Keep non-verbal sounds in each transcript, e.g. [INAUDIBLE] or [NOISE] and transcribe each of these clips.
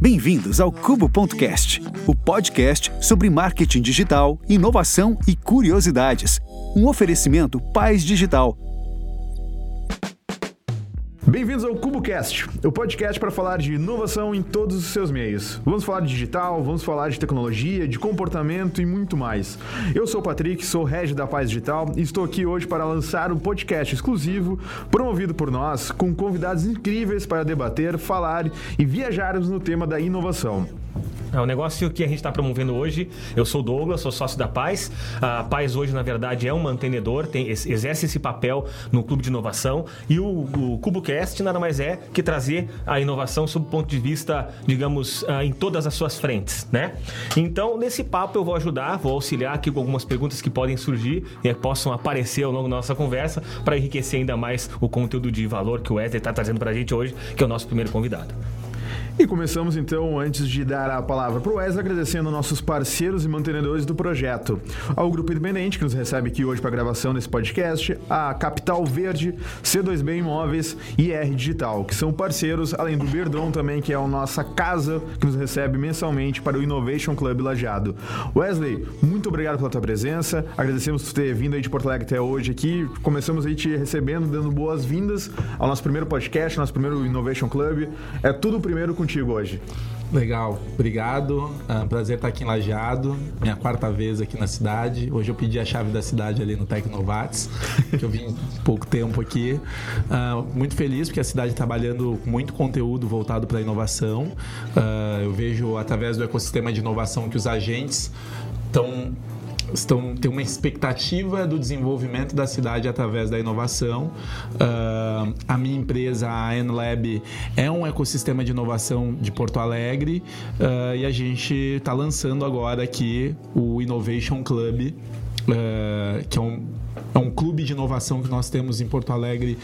Bem-vindos ao Cubo.cast, o podcast sobre marketing digital, inovação e curiosidades. Um oferecimento Paz Digital. Bem-vindos ao CuboCast, o podcast para falar de inovação em todos os seus meios. Vamos falar de digital, vamos falar de tecnologia, de comportamento e muito mais. Eu sou o Patrick, sou Regi da Paz Digital e estou aqui hoje para lançar um podcast exclusivo promovido por nós com convidados incríveis para debater, falar e viajarmos no tema da inovação. É um negócio que a gente está promovendo hoje. Eu sou Douglas, sou sócio da Paz. A Paz hoje, na verdade, é um mantenedor, tem, exerce esse papel no Clube de Inovação. E o, o CuboCast nada mais é que trazer a inovação sob o ponto de vista, digamos, ah, em todas as suas frentes, né? Então, nesse papo eu vou ajudar, vou auxiliar aqui com algumas perguntas que podem surgir e possam aparecer ao longo da nossa conversa para enriquecer ainda mais o conteúdo de valor que o Wesley está trazendo para a gente hoje, que é o nosso primeiro convidado. E começamos então, antes de dar a palavra para o Wesley, agradecendo nossos parceiros e mantenedores do projeto. Ao Grupo Independente, que nos recebe aqui hoje para a gravação desse podcast, a Capital Verde, C2B Imóveis e R Digital, que são parceiros, além do Berdon também, que é a nossa casa que nos recebe mensalmente para o Innovation Club Lajeado. Wesley, muito obrigado pela tua presença, agradecemos por ter vindo aí de Porto Alegre até hoje aqui, começamos aí te recebendo, dando boas-vindas ao nosso primeiro podcast, nosso primeiro Innovation Club. É tudo primeiro com contigo hoje. Legal, obrigado. É um prazer estar aqui em Lajeado, minha quarta vez aqui na cidade. Hoje eu pedi a chave da cidade ali no Tecnovats, que eu vim pouco tempo aqui. Uh, muito feliz porque a cidade está trabalhando muito conteúdo voltado para a inovação. Uh, eu vejo através do ecossistema de inovação que os agentes estão estão tem uma expectativa do desenvolvimento da cidade através da inovação. Uh, a minha empresa, a Enlab, é um ecossistema de inovação de Porto Alegre uh, e a gente está lançando agora aqui o Innovation Club, uh, que é um é um clube de inovação que nós temos em Porto Alegre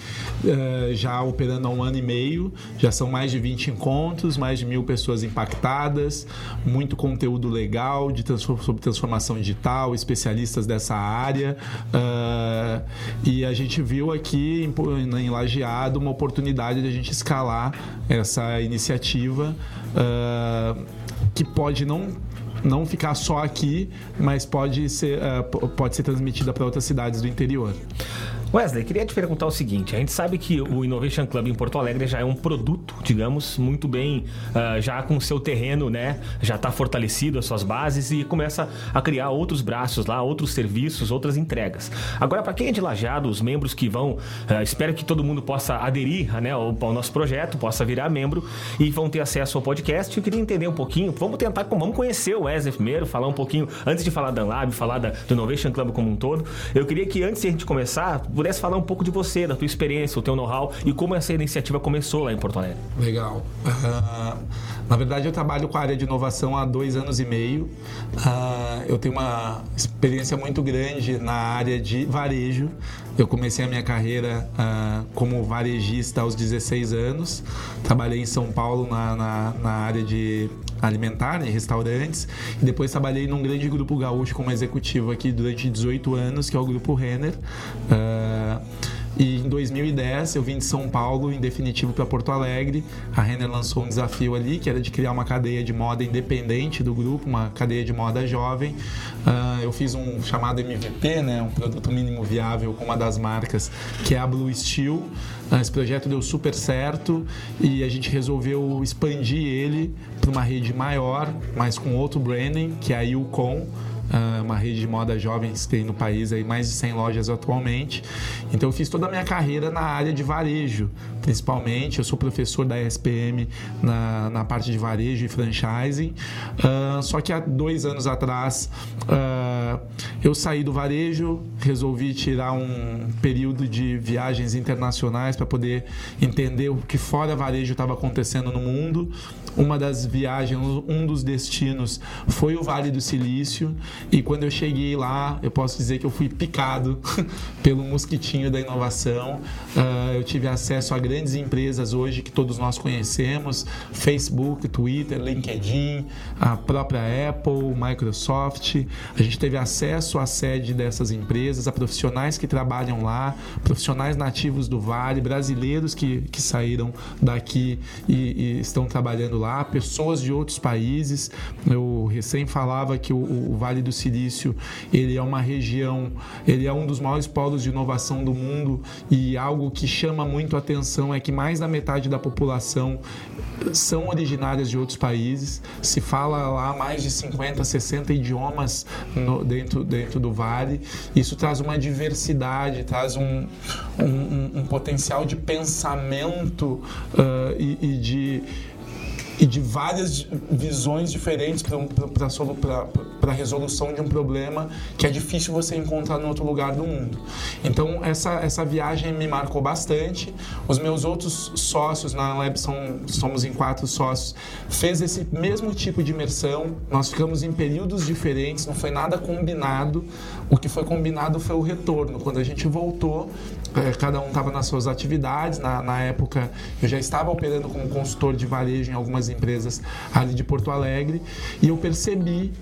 uh, já operando há um ano e meio. Já são mais de 20 encontros, mais de mil pessoas impactadas, muito conteúdo legal de sobre transformação digital, especialistas dessa área. Uh, e a gente viu aqui em, em Lajeado uma oportunidade de a gente escalar essa iniciativa. Uh, que pode não não ficar só aqui, mas pode ser, uh, pode ser transmitida para outras cidades do interior. Wesley, queria te perguntar o seguinte: a gente sabe que o Innovation Club em Porto Alegre já é um produto, digamos, muito bem, uh, já com seu terreno, né? Já está fortalecido as suas bases e começa a criar outros braços lá, outros serviços, outras entregas. Agora, para quem é de Lajado, os membros que vão, uh, espero que todo mundo possa aderir né, ao, ao, nosso projeto, possa virar membro e vão ter acesso ao podcast. Eu queria entender um pouquinho, vamos tentar, vamos conhecer o Wesley primeiro, falar um pouquinho, antes de falar da Unlab, falar da, do Innovation Club como um todo. Eu queria que antes de a gente começar, pudesse falar um pouco de você, da tua experiência, o teu know-how e como essa iniciativa começou lá em Porto Alegre. Legal. Uh, na verdade, eu trabalho com a área de inovação há dois anos e meio. Uh, eu tenho uma experiência muito grande na área de varejo. Eu comecei a minha carreira uh, como varejista aos 16 anos. Trabalhei em São Paulo na, na, na área de alimentar, em restaurantes. E depois trabalhei num grande grupo gaúcho como executivo aqui durante 18 anos, que é o Grupo Renner. Uh, e em 2010 eu vim de São Paulo, em definitivo, para Porto Alegre. A Renner lançou um desafio ali, que era de criar uma cadeia de moda independente do grupo, uma cadeia de moda jovem. Uh, eu fiz um chamado MVP, né, um produto mínimo viável com uma das marcas, que é a Blue Steel. Uh, esse projeto deu super certo e a gente resolveu expandir ele para uma rede maior, mas com outro branding, que é a ah, uma rede de moda jovens tem no país aí mais de 100 lojas atualmente. Então eu fiz toda a minha carreira na área de varejo, principalmente. Eu sou professor da SPM na, na parte de varejo e franchising. Uh, só que há dois anos atrás uh, eu saí do varejo, resolvi tirar um período de viagens internacionais para poder entender o que fora varejo estava acontecendo no mundo. Uma das viagens, um dos destinos foi o Vale do Silício e quando eu cheguei lá, eu posso dizer que eu fui picado [LAUGHS] pelo mosquitinho da inovação. Uh, eu tive acesso a grandes empresas hoje que todos nós conhecemos: Facebook, Twitter, LinkedIn, a própria Apple, Microsoft. A gente teve acesso à sede dessas empresas, a profissionais que trabalham lá, profissionais nativos do Vale, brasileiros que, que saíram daqui e, e estão trabalhando lá, pessoas de outros países. Eu recém falava que o, o Vale do Silício ele é uma região, ele é um dos maiores polos de inovação do mundo e algo que chama muito a atenção é que mais da metade da população são originárias de outros países. Se fala lá mais de 50, 60 idiomas no, dentro, dentro do Vale. Isso traz uma diversidade, traz um, um, um potencial de pensamento uh, e, e de e de várias visões diferentes para a resolução de um problema que é difícil você encontrar em outro lugar do mundo. Então, essa, essa viagem me marcou bastante. Os meus outros sócios na Lab, são, somos em quatro sócios, fez esse mesmo tipo de imersão. Nós ficamos em períodos diferentes, não foi nada combinado. O que foi combinado foi o retorno. Quando a gente voltou, cada um estava nas suas atividades. Na, na época, eu já estava operando como consultor de varejo em algumas empresas ali de Porto Alegre e eu percebi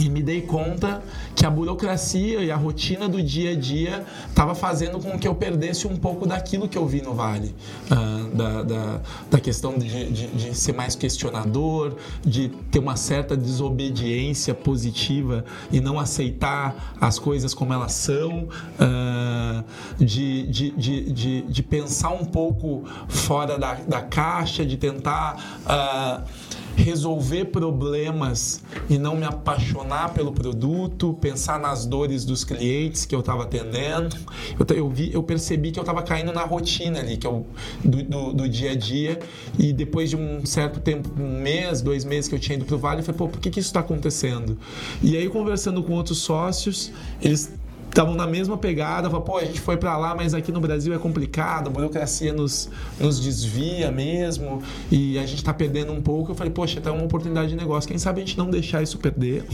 e me dei conta que a burocracia e a rotina do dia a dia estava fazendo com que eu perdesse um pouco daquilo que eu vi no Vale, uh, da, da, da, questão de, de, de, ser mais questionador, de ter uma certa desobediência positiva e não aceitar as coisas como elas são, uh, de, de, de, de, pensar um pouco fora da, da caixa, de tentar. Uh, resolver problemas e não me apaixonar pelo produto, pensar nas dores dos clientes que eu estava atendendo. Eu, eu, vi, eu percebi que eu estava caindo na rotina ali, que é o, do, do, do, dia a dia. E depois de um certo tempo, um mês, dois meses que eu tinha ido para o Vale, eu falei, pô, por que, que isso está acontecendo? E aí, conversando com outros sócios, eles estavam na mesma pegada, falaram, pô, a gente foi para lá, mas aqui no Brasil é complicado, a burocracia nos, nos desvia mesmo e a gente está perdendo um pouco. Eu falei, poxa, tá uma oportunidade de negócio, quem sabe a gente não deixar isso perder,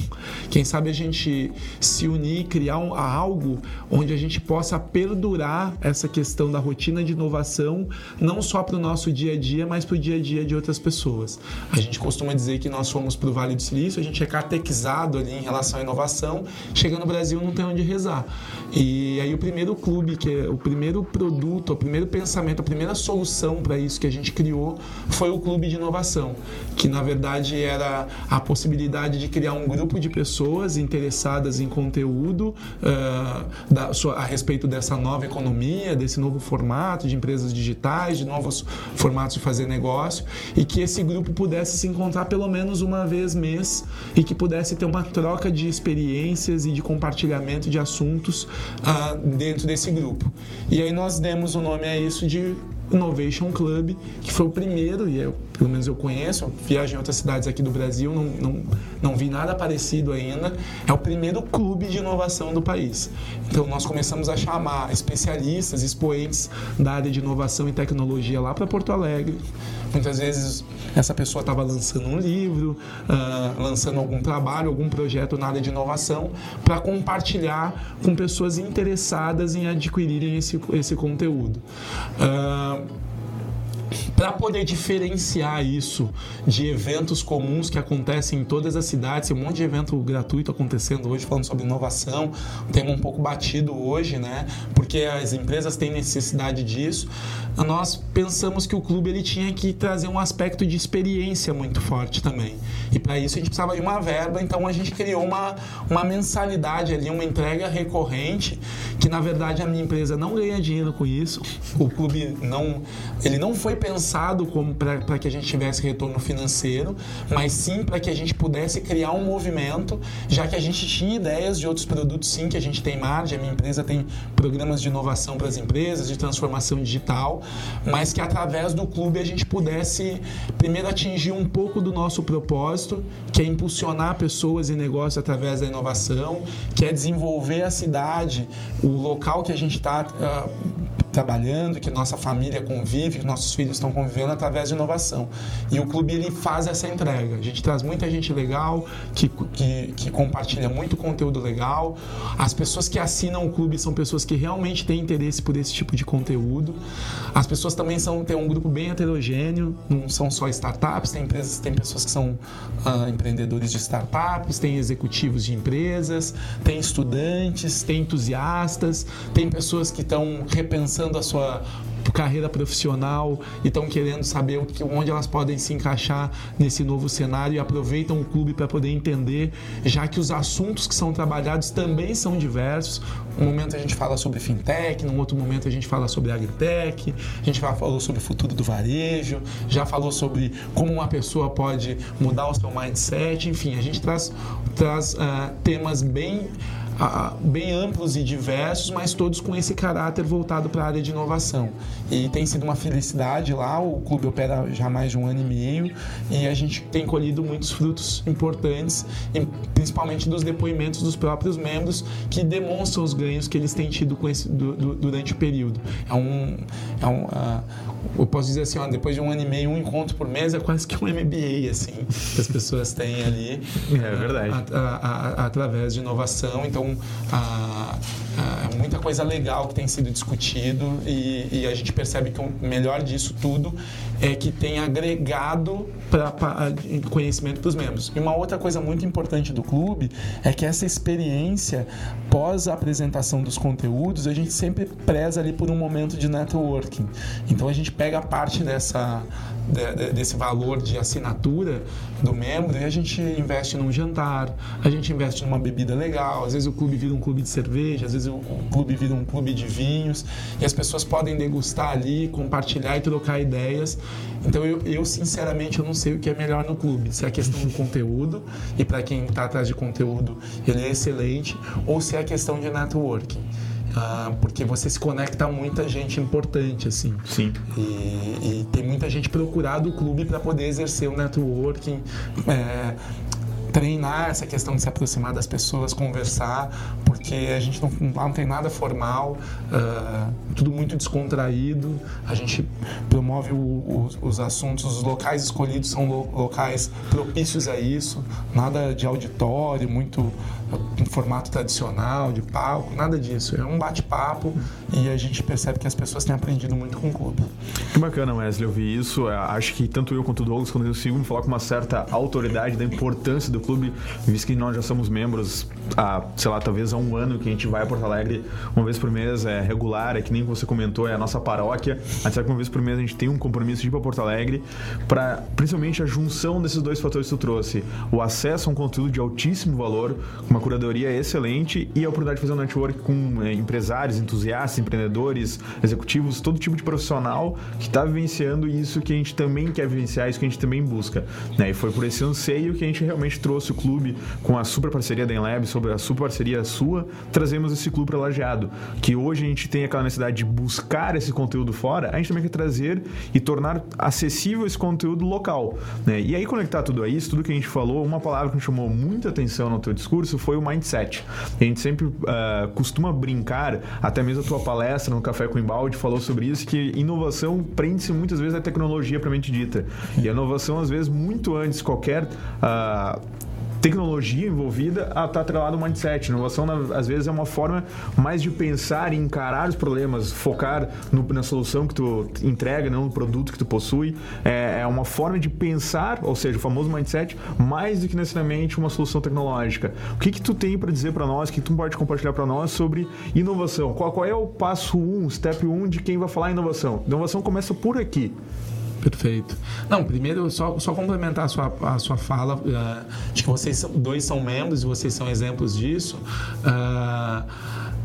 quem sabe a gente se unir, criar um, algo onde a gente possa perdurar essa questão da rotina de inovação, não só para o nosso dia a dia, mas para o dia a dia de outras pessoas. A gente costuma dizer que nós fomos para o Vale do Silício, a gente é catequizado ali em relação à inovação, chega no Brasil não tem onde rezar. E aí o primeiro clube, que é o primeiro produto, o primeiro pensamento, a primeira solução para isso que a gente criou foi o clube de inovação, que na verdade era a possibilidade de criar um grupo de pessoas interessadas em conteúdo uh, da, a respeito dessa nova economia, desse novo formato de empresas digitais, de novos formatos de fazer negócio, e que esse grupo pudesse se encontrar pelo menos uma vez mês e que pudesse ter uma troca de experiências e de compartilhamento de assuntos juntos ah, dentro desse grupo. E aí nós demos o nome a isso de Innovation Club, que foi o primeiro, e eu, pelo menos eu conheço, viajei em outras cidades aqui do Brasil, não, não, não vi nada parecido ainda, é o primeiro clube de inovação do país. Então nós começamos a chamar especialistas, expoentes da área de inovação e tecnologia lá para Porto Alegre. Muitas vezes essa pessoa estava lançando um livro, uh, lançando algum trabalho, algum projeto na área de inovação, para compartilhar com pessoas interessadas em adquirirem esse, esse conteúdo. Uh, 안녕. Para poder diferenciar isso de eventos comuns que acontecem em todas as cidades, tem um monte de evento gratuito acontecendo hoje falando sobre inovação, um tema um pouco batido hoje, né? Porque as empresas têm necessidade disso. Nós pensamos que o clube ele tinha que trazer um aspecto de experiência muito forte também. E para isso a gente precisava de uma verba, então a gente criou uma, uma mensalidade ali, uma entrega recorrente, que na verdade a minha empresa não ganha dinheiro com isso. O clube não, ele não foi pensado como para que a gente tivesse retorno financeiro, mas sim para que a gente pudesse criar um movimento, já que a gente tinha ideias de outros produtos sim que a gente tem margem, a minha empresa tem programas de inovação para as empresas, de transformação digital, mas que através do clube a gente pudesse primeiro atingir um pouco do nosso propósito, que é impulsionar pessoas e negócios através da inovação, que é desenvolver a cidade, o local que a gente está uh, ah, trabalhando, que nossa família convive, que nossos filhos estão convivendo através de inovação. E o clube ele faz essa entrega. A gente traz muita gente legal, que, que, que compartilha muito conteúdo legal. As pessoas que assinam o clube são pessoas que realmente têm interesse por esse tipo de conteúdo. As pessoas também são tem um grupo bem heterogêneo, não são só startups, tem empresas, tem pessoas que são uh, empreendedores de startups, tem executivos de empresas, tem estudantes, tem entusiastas, tem pessoas que estão repensando a sua carreira profissional e estão querendo saber onde elas podem se encaixar nesse novo cenário e aproveitam o clube para poder entender, já que os assuntos que são trabalhados também são diversos. Um momento a gente fala sobre fintech, num outro momento a gente fala sobre agritech, a gente já falou sobre o futuro do varejo, já falou sobre como uma pessoa pode mudar o seu mindset, enfim, a gente traz, traz uh, temas bem bem amplos e diversos, mas todos com esse caráter voltado para a área de inovação. E tem sido uma felicidade lá, o clube opera já mais de um ano e meio e a gente tem colhido muitos frutos importantes, principalmente dos depoimentos dos próprios membros que demonstram os ganhos que eles têm tido com esse, do, do, durante o período. É um, é um uh, eu posso dizer assim, ó, depois de um ano e meio, um encontro por mês é quase que um MBA, assim, que as pessoas têm ali. [LAUGHS] É verdade. A, a, a, através de inovação. Então, muita coisa legal que tem sido discutido e, e, a gente percebe que o melhor disso tudo é que tem agregado pra, pra conhecimento para os membros. E uma outra coisa muito importante do clube é que essa experiência pós a apresentação dos conteúdos, a gente sempre preza ali por um momento de networking. Então a gente pega parte dessa desse valor de assinatura do membro e a gente investe num jantar, a gente investe numa bebida legal, às vezes o clube vira um clube de cerveja, às vezes o clube vira um clube de vinhos e as pessoas podem degustar ali, compartilhar e trocar ideias. Então eu, eu sinceramente eu não sei o que é melhor no clube, se é a questão do conteúdo e para quem está atrás de conteúdo ele é excelente ou se é a questão de networking. Ah, porque você se conecta a muita gente importante, assim. Sim. E, e tem muita gente procurado o clube para poder exercer o networking. É, treinar essa questão de se aproximar das pessoas, conversar, porque a gente não, não tem nada formal, uh, tudo muito descontraído. A gente promove o, o, os assuntos, os locais escolhidos são lo, locais propícios a isso, nada de auditório, muito em formato tradicional, de palco, nada disso. É um bate-papo e a gente percebe que as pessoas têm aprendido muito com o clube. Que bacana, Wesley, ouvir isso. É, acho que tanto eu quanto o Douglas, quando eu consigo falar com uma certa autoridade da importância do clube, visto que nós já somos membros há, sei lá, talvez há um ano que a gente vai a Porto Alegre uma vez por mês, é regular, é que nem você comentou, é a nossa paróquia. A gente uma vez por mês a gente tem um compromisso de ir para Porto Alegre, para principalmente a junção desses dois fatores que tu trouxe: o acesso a um conteúdo de altíssimo valor, uma curadoria excelente e a oportunidade de fazer um network com é, empresários, entusiastas, empreendedores, executivos, todo tipo de profissional que está vivenciando isso que a gente também quer vivenciar, isso que a gente também busca. Né? E foi por esse anseio que a gente realmente trouxe o clube com a super parceria da Enlab, sobre a super parceria sua, trazemos esse clube para Lajeado. Que hoje a gente tem aquela necessidade de buscar esse conteúdo fora, a gente também quer trazer e tornar acessível esse conteúdo local. Né? E aí, conectar tudo a isso, tudo que a gente falou, uma palavra que me chamou muita atenção no teu discurso foi o mindset. A gente sempre uh, costuma brincar, até mesmo a tua palestra no Café com Embalde falou sobre isso, que inovação prende-se muitas vezes à tecnologia propriamente dita. E a inovação, às vezes, muito antes qualquer uh, tecnologia envolvida está atrelado ao mindset. Inovação, às vezes, é uma forma mais de pensar e encarar os problemas, focar no, na solução que tu entrega, não no produto que tu possui. É, é, uma forma de pensar, ou seja, o famoso mindset, mais do que necessariamente uma solução tecnológica. O que, que tu tem para dizer para nós, o que tu pode compartilhar para nós sobre inovação? Qual, qual é o passo 1, um, step 1 um de quem vai falar inovação? Inovação começa por aqui. Perfeito. Não, primeiro, só, só complementar a sua, a sua fala, uh, de que vocês dois são membros e vocês são exemplos disso. Uh,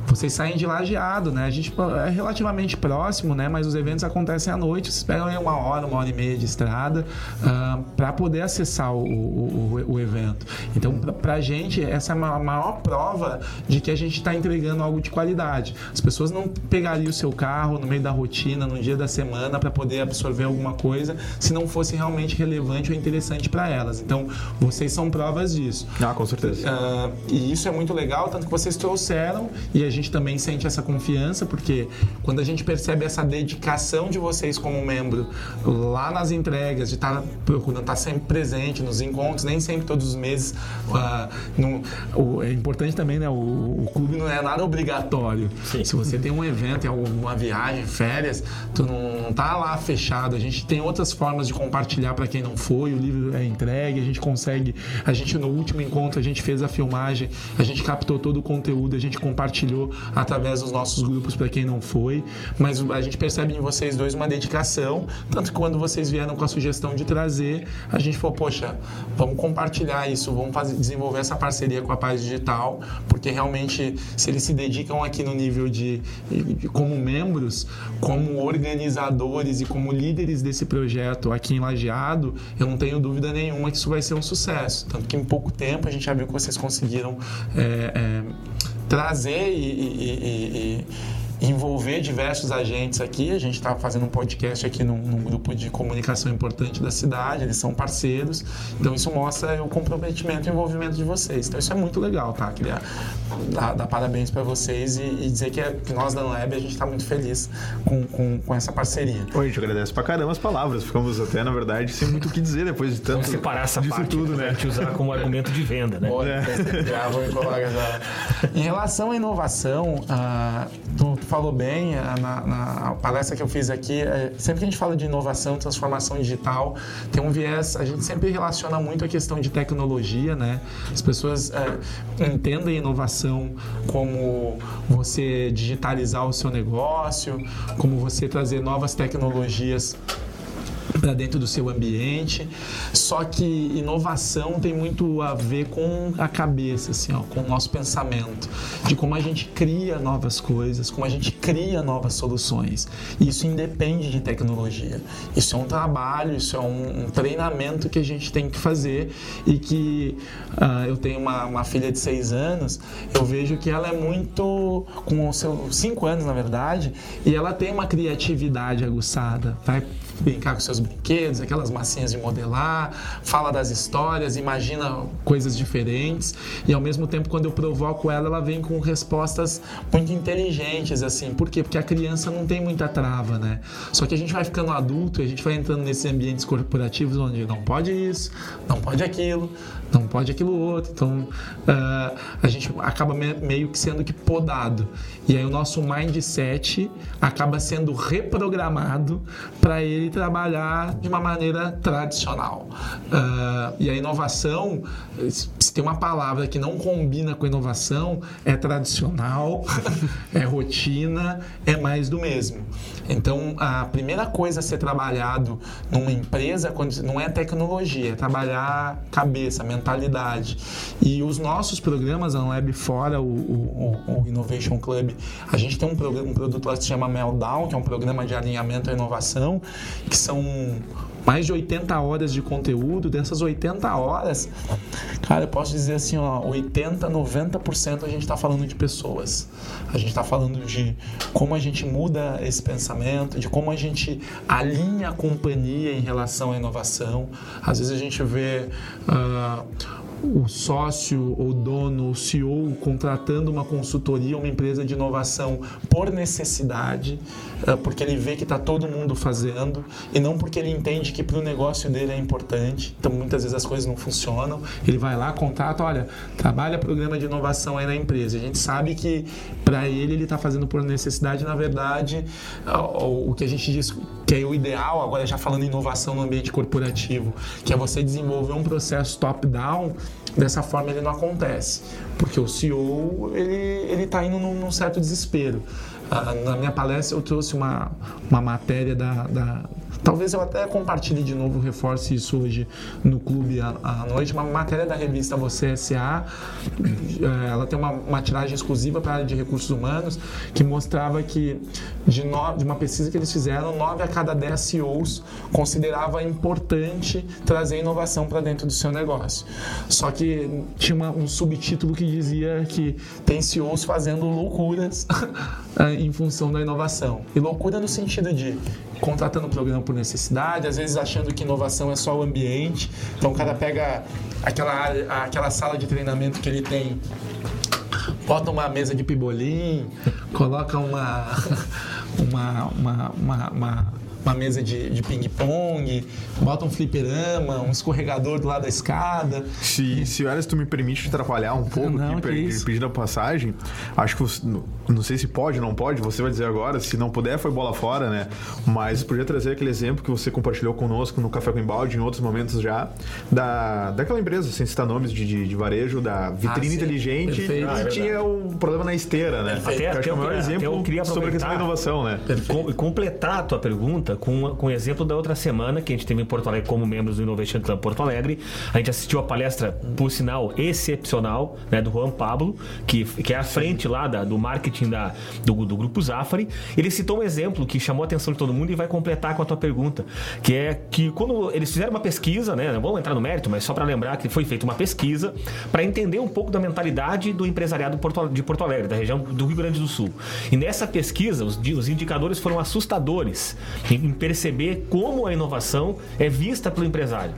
vocês saem de lajeado, né? A gente é relativamente próximo, né? Mas os eventos acontecem à noite, vocês pegam aí uma hora, uma hora e meia de estrada uh, ah, para poder acessar o, o, o, evento. Então, para a gente, essa é a maior prova de que a gente está entregando algo de qualidade. As pessoas não pegariam o seu carro no meio da rotina, no dia da semana, para poder absorver alguma coisa, se não fosse realmente relevante ou interessante para elas. Então, vocês são provas disso. Ah, com certeza. Uh, e isso é muito legal, tanto que vocês trouxeram e a gente gente também sente essa confiança, porque quando a gente percebe essa dedicação de vocês como membro lá nas entregas, de estar procurando estar sempre presente nos encontros, nem sempre todos os meses. Uh, no, o, é importante também, né? O, o, clube não é nada obrigatório. Sim. Se você tem um evento, alguma viagem, férias, tu não, não tá lá fechado. A gente tem outras formas de compartilhar para quem não foi, o livro é entregue, a gente consegue. A gente no último encontro a gente fez a filmagem, a gente captou todo o conteúdo, a gente compartilhou através dos nossos grupos, para quem não foi. Mas a gente percebe em vocês dois uma dedicação, tanto que quando vocês vieram com a sugestão de trazer, a gente falou, poxa, vamos compartilhar isso, vamos fazer, desenvolver essa parceria com a Paz Digital, porque realmente, se eles se dedicam aqui no nível de, de como membros, como organizadores e como líderes desse projeto aqui em Lajeado, eu não tenho dúvida nenhuma que isso vai ser um sucesso. Tanto que em pouco tempo a gente já viu que vocês conseguiram é, é, trazer e, e, e envolver diversos agentes aqui. A gente está fazendo um podcast aqui num, num, grupo de comunicação importante da cidade, eles são parceiros. Então isso mostra o comprometimento e o envolvimento de vocês. Então isso é muito legal, tá? Queria dar, dar parabéns para vocês e, e, dizer que, é, que nós da Lab a gente está muito feliz com, com, com, essa parceria. Oi, a gente agradece pra caramba as palavras. Ficamos até, na verdade, sem muito o que dizer depois de tanto. Vamos separar essa disso parte, tudo, né? A gente usar como argumento de venda, né? Pode, é. já vou já. Em relação à inovação, uh, tu falou bem na, na, palestra que eu fiz aqui. É, sempre que a gente fala de inovação, transformação digital, tem um viés. A gente sempre relaciona muito a questão de tecnologia, né? As pessoas é, entendem inovação como você digitalizar o seu negócio, como você trazer novas tecnologias para dentro do seu ambiente. Só que inovação tem muito a ver com a cabeça, assim, ó, com o nosso pensamento, de como a gente cria novas coisas, como a gente cria novas soluções. Isso independe de tecnologia. Isso é um trabalho, isso é um, um treinamento que a gente tem que fazer e que uh, eu tenho uma, uma, filha de seis anos, eu vejo que ela é muito com os seus cinco anos na verdade, e ela tem uma criatividade aguçada, vai brincar com seus brinquedos, aquelas massinhas de modelar, fala das histórias, imagina coisas diferentes e ao mesmo tempo quando eu provoco ela, ela vem com respostas muito inteligentes assim. Por quê? Porque a criança não tem muita trava, né? Só que a gente vai ficando adulto a gente vai entrando nesses ambientes corporativos onde não pode isso, não pode aquilo, não pode aquilo outro. Então uh, a gente acaba meio que sendo que podado. E aí o nosso mindset acaba sendo reprogramado para ele trabalhar de uma maneira tradicional. Uh, e a inovação, se tem uma palavra que não combina com inovação, é tradicional, [LAUGHS] é rotina, é mais do mesmo. Então, a primeira coisa a ser trabalhado numa empresa não é tecnologia, é trabalhar cabeça, mentalidade. E os nossos programas, a Unlab fora o, o, o, Innovation Club, a gente tem um, programa, um produto lá que se chama Meltdown, que é um programa de alinhamento à inovação, que são mais de 80 horas de conteúdo. Dessas 80 horas, cara, eu posso dizer assim, ó, 80, 90% a gente está falando de pessoas. A gente está falando de como a gente muda esse pensamento, de como a gente alinha a companhia em relação à inovação. Às vezes a gente vê uh, o sócio, o dono, o CEO contratando uma consultoria, uma empresa de inovação por necessidade, eh, porque ele vê que está todo mundo fazendo e não porque ele entende que para o negócio dele é importante. Então muitas vezes as coisas não funcionam. Ele vai lá, contrata, olha, trabalha programa de inovação aí na empresa. A gente sabe que para ele ele está fazendo por necessidade, na verdade, o que a gente diz que é o ideal, agora já falando em inovação no ambiente corporativo, que é você desenvolver um processo top-down Dessa forma ele não acontece, porque o CEO ele está indo num, num, certo desespero. Ah, na minha palestra eu trouxe uma, uma matéria da, da Talvez eu até compartilhe de novo, reforce isso hoje no clube à, à noite. Uma matéria da revista Você SA, eh, ela tem uma, uma tiragem exclusiva para a área de recursos humanos, que mostrava que, de, no, de uma pesquisa que eles fizeram, 9 a cada 10 CEOs considerava importante trazer inovação para dentro do seu negócio. Só que tinha uma, um subtítulo que dizia que tem CEOs fazendo loucuras [LAUGHS] em função da inovação. E loucura no sentido de contratando o programa por necessidade, às vezes achando que inovação é só o ambiente. Então o cara pega aquela, aquela sala de treinamento que ele tem, bota uma mesa de pibolim, coloca uma, [LAUGHS] uma, uma, uma, uma uma mesa de, de ping-pong, bota um fliperama, um escorregador do lado da escada. Se, se Alice, tu me permite te atrapalhar um pouco Não, aqui, que per- pedindo a passagem, acho que você, não- sei se pode ou não pode, você vai dizer agora, se não puder foi bola fora, né? Mas podia trazer aquele exemplo que você compartilhou conosco no Café com Embalde, em outros momentos já, da, daquela empresa, sem citar nomes de, de, de varejo, da vitrine sim. inteligente, Perfeito. que Ah, é tinha um problema na esteira, né? Até- Que eu acho que é o até maior eu- até eu exemplo queria sobre a questão da inovação, né? Com- e completar a tua pergunta com, com o exemplo da outra semana que a gente teve em Porto Alegre como membros do Innovation Club Porto Alegre. A gente assistiu a palestra, por sinal, excepcional, né, do Juan Pablo, que, que é à frente lá da- do marketing da, do, do Grupo Zafari. Ele citou um exemplo que chamou a atenção de todo mundo e vai completar com a tua pergunta, que é que quando eles fizeram uma pesquisa, né, não vamos entrar no mérito, mas só para lembrar que foi feita uma pesquisa para entender um pouco da mentalidade do empresariado de Porto Alegre, da região do Rio Grande do Sul. E nessa pesquisa, os, os indicadores foram assustadores em, perceber como a inovação é vista pelo empresário.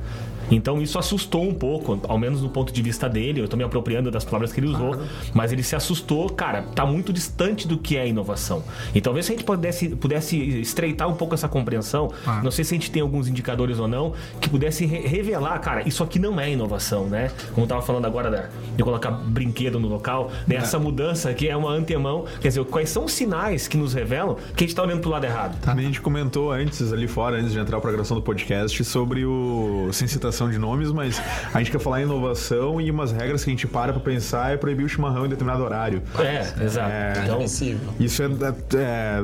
Então isso assustou um pouco, ao menos no ponto de vista dele. Eu estou me apropriando das palavras que ele usou, mas ele se assustou, cara, tá muito distante do que é inovação. E talvez se a gente pudesse, pudesse estreitar um pouco essa compreensão, não sei se a gente tem alguns indicadores ou não, que pudesse re- revelar, cara, isso aqui não é inovação, né? Como eu tava falando agora da- de colocar brinquedo no local, né? essa mudança aqui é uma antemão. Quer dizer, quais são os sinais que nos revelam que a gente está olhando pro lado errado? A gente comentou antes, ali fora, antes de entrar para a gravação do podcast, sobre o. sem citação de nomes, mas a gente quer falar em inovação e umas regras que a gente para para pensar é proibir o chimarrão em determinado horário. É, exato. É. Então. Isso é, é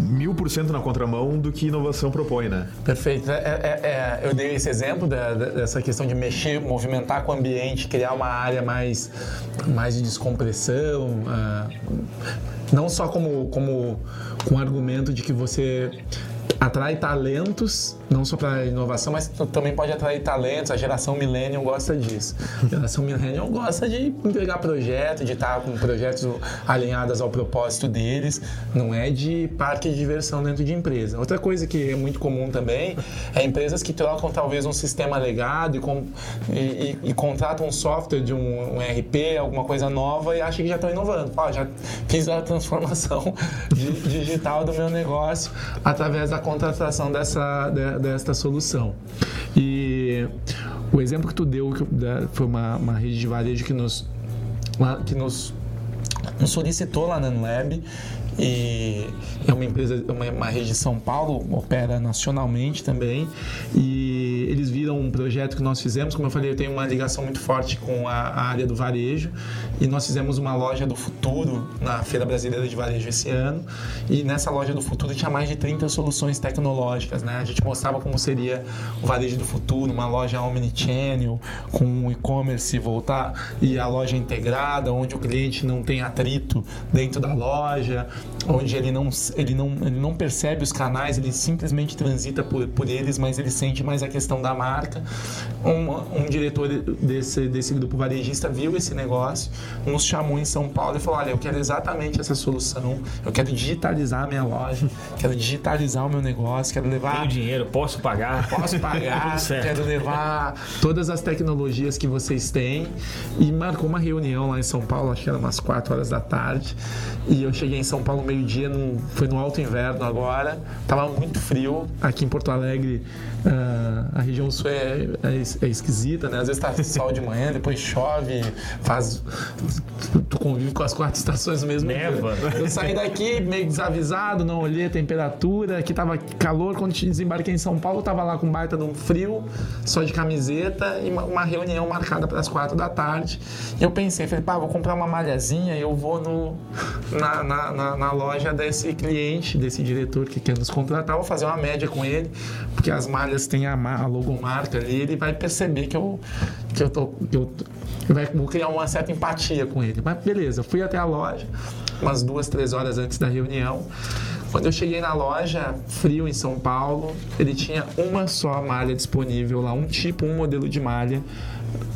mil por cento na contramão do que inovação propõe, né? Perfeito. É, é- é- eu dei esse exemplo da- da- dessa questão de mexer, movimentar com o ambiente, criar uma área mais, mais de descompressão. ah, não só como, como com o argumento de que você atrai talentos, não só para inovação, mas também pode atrair talentos. A geração millennial gosta disso. A geração millennial gosta de entregar projeto, de estar com projetos alinhados ao propósito deles. Não é de parque de diversão dentro de empresa. Outra coisa que é muito comum também é empresas que trocam talvez um sistema legado e, com- e- e- e contratam um software de um, um RP, alguma coisa nova e acham que já estão inovando. Ó, já fiz a transformação [LAUGHS] di- digital do meu negócio através da contratação dessa, de- desta solução. E o exemplo que tu deu que, da- foi uma, uma rede de varejo que nos, que nos solicitou lá na Unlab e é uma empresa, uma, uma rede de São Paulo, opera nacionalmente também. E eles viram um projeto que nós fizemos, como eu falei, eu tenho uma ligação muito forte com a, a área do varejo. E nós fizemos uma loja do futuro na Feira Brasileira de Varejo esse ano. E nessa loja do futuro tinha mais de 30 soluções tecnológicas, né? A gente mostrava como seria o varejo do futuro, uma loja omnichannel com o e-commerce voltar e a loja integrada, onde o cliente não tem atrito dentro da loja, onde ele não, ele não, ele não percebe os canais, ele simplesmente transita por, por eles, mas ele sente mais a questão da marca. Um, um diretor desse, desse grupo varejista viu esse negócio, nos chamou em São Paulo e falou: Olha, eu quero exatamente essa solução, eu quero digitalizar a minha loja, quero digitalizar o meu negócio, quero levar tenho dinheiro, posso pagar. posso pagar, [LAUGHS] quero levar todas as tecnologias que vocês têm. E marcou uma reunião lá em São Paulo, acho que era umas 4 horas da tarde. E eu cheguei em São Paulo meio-dia, no- foi no alto inverno agora, tava muito frio. Aqui em Porto Alegre, ah, a região sul é, é é esquisita, né? Às vezes tá [LAUGHS] sol de manhã, depois chove, faz. Tu convive com as quatro [LAUGHS] estações mesmo dia. Neva. Eu saí daqui meio desavisado, não olhei a temperatura, aqui tava calor. Quando desembarquei em São Paulo, tava lá com baita de um frio, só de camiseta e uma, uma reunião marcada para as quatro da tarde. E eu pensei, falei, pá, vou comprar uma malhazinha e eu vou no, na, na, na- na loja desse cliente, desse diretor que quer nos contratar, vou fazer uma média com ele, porque as malhas têm a, a logomarca ali, ele vai perceber que eu, que eu tô. Que eu, vai- criar uma certa empatia com ele. Mas beleza, fui até a loja, umas duas, três horas antes da reunião. Quando eu cheguei na loja, frio em São Paulo, ele tinha uma só malha disponível lá, um tipo, um modelo de malha,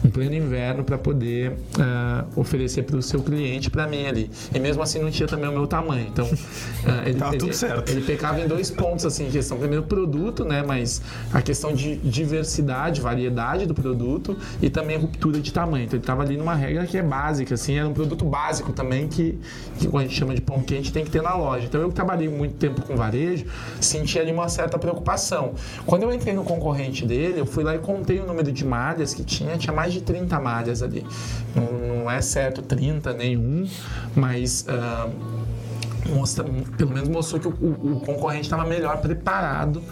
em pleno inverno, para poder ah, oferecer para o seu cliente, para mim ali. E mesmo assim não tinha também o meu tamanho. Então, [LAUGHS] ah, ele, ele- tudo certo. ele pecava em dois pontos, assim, em questão. Primeiro, produto, né? Mas a questão de diversidade, variedade do produto e também ruptura de tamanho. Então, ele estava ali numa regra que é básica, assim, era um produto básico também que, que a gente chama de pão quente tem que ter na loja. Então, eu trabalhei muito tempo com varejo, senti ali uma certa preocupação. Quando eu entrei no concorrente dele, eu fui lá e contei o número de malhas que tinha, tinha mais de 30 malhas ali. Não, não é certo 30 nenhum, mas. Uh, mostra, pelo menos mostrou que o, o, o concorrente estava melhor preparado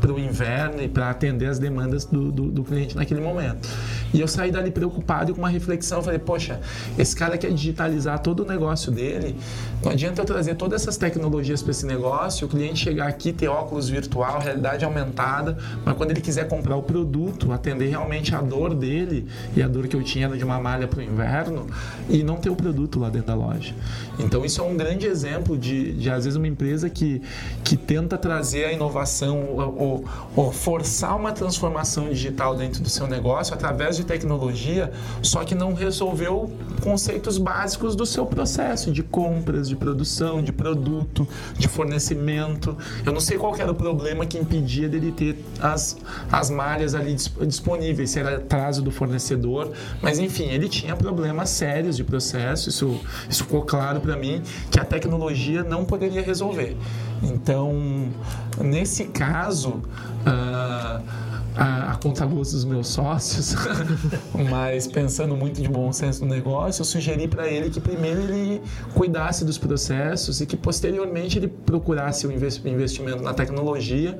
para o inverno e para atender as demandas do, do, do, cliente naquele momento. E eu saí dali preocupado com uma reflexão. Falei, poxa, esse cara quer digitalizar todo o negócio dele. Não adianta eu trazer todas essas tecnologias para esse negócio, o cliente chegar aqui, ter óculos virtual, realidade aumentada, mas quando ele quiser comprar o produto, atender realmente a dor dele e a dor que eu tinha de uma malha para o inverno e não ter o produto lá dentro da loja. Então, isso é um grande exemplo de, de às vezes, uma empresa que, que tenta trazer a inovação ou, ou forçar uma transformação digital dentro do seu negócio através de tecnologia, só que não resolveu conceitos básicos do seu processo de compras, de produção, de produto, de fornecimento. Eu não sei qual era o problema que impedia dele ter as, as malhas ali disponíveis, se era atraso do fornecedor, mas enfim, ele tinha problemas sérios de processo, isso, isso ficou claro para mim, que a tecnologia não poderia resolver. Então, nesse caso, uh, a, a contragosto dos meus sócios, [LAUGHS] mas pensando muito de bom senso no negócio, eu sugeri para ele que primeiro ele cuidasse dos processos e que posteriormente ele procurasse o investimento na tecnologia.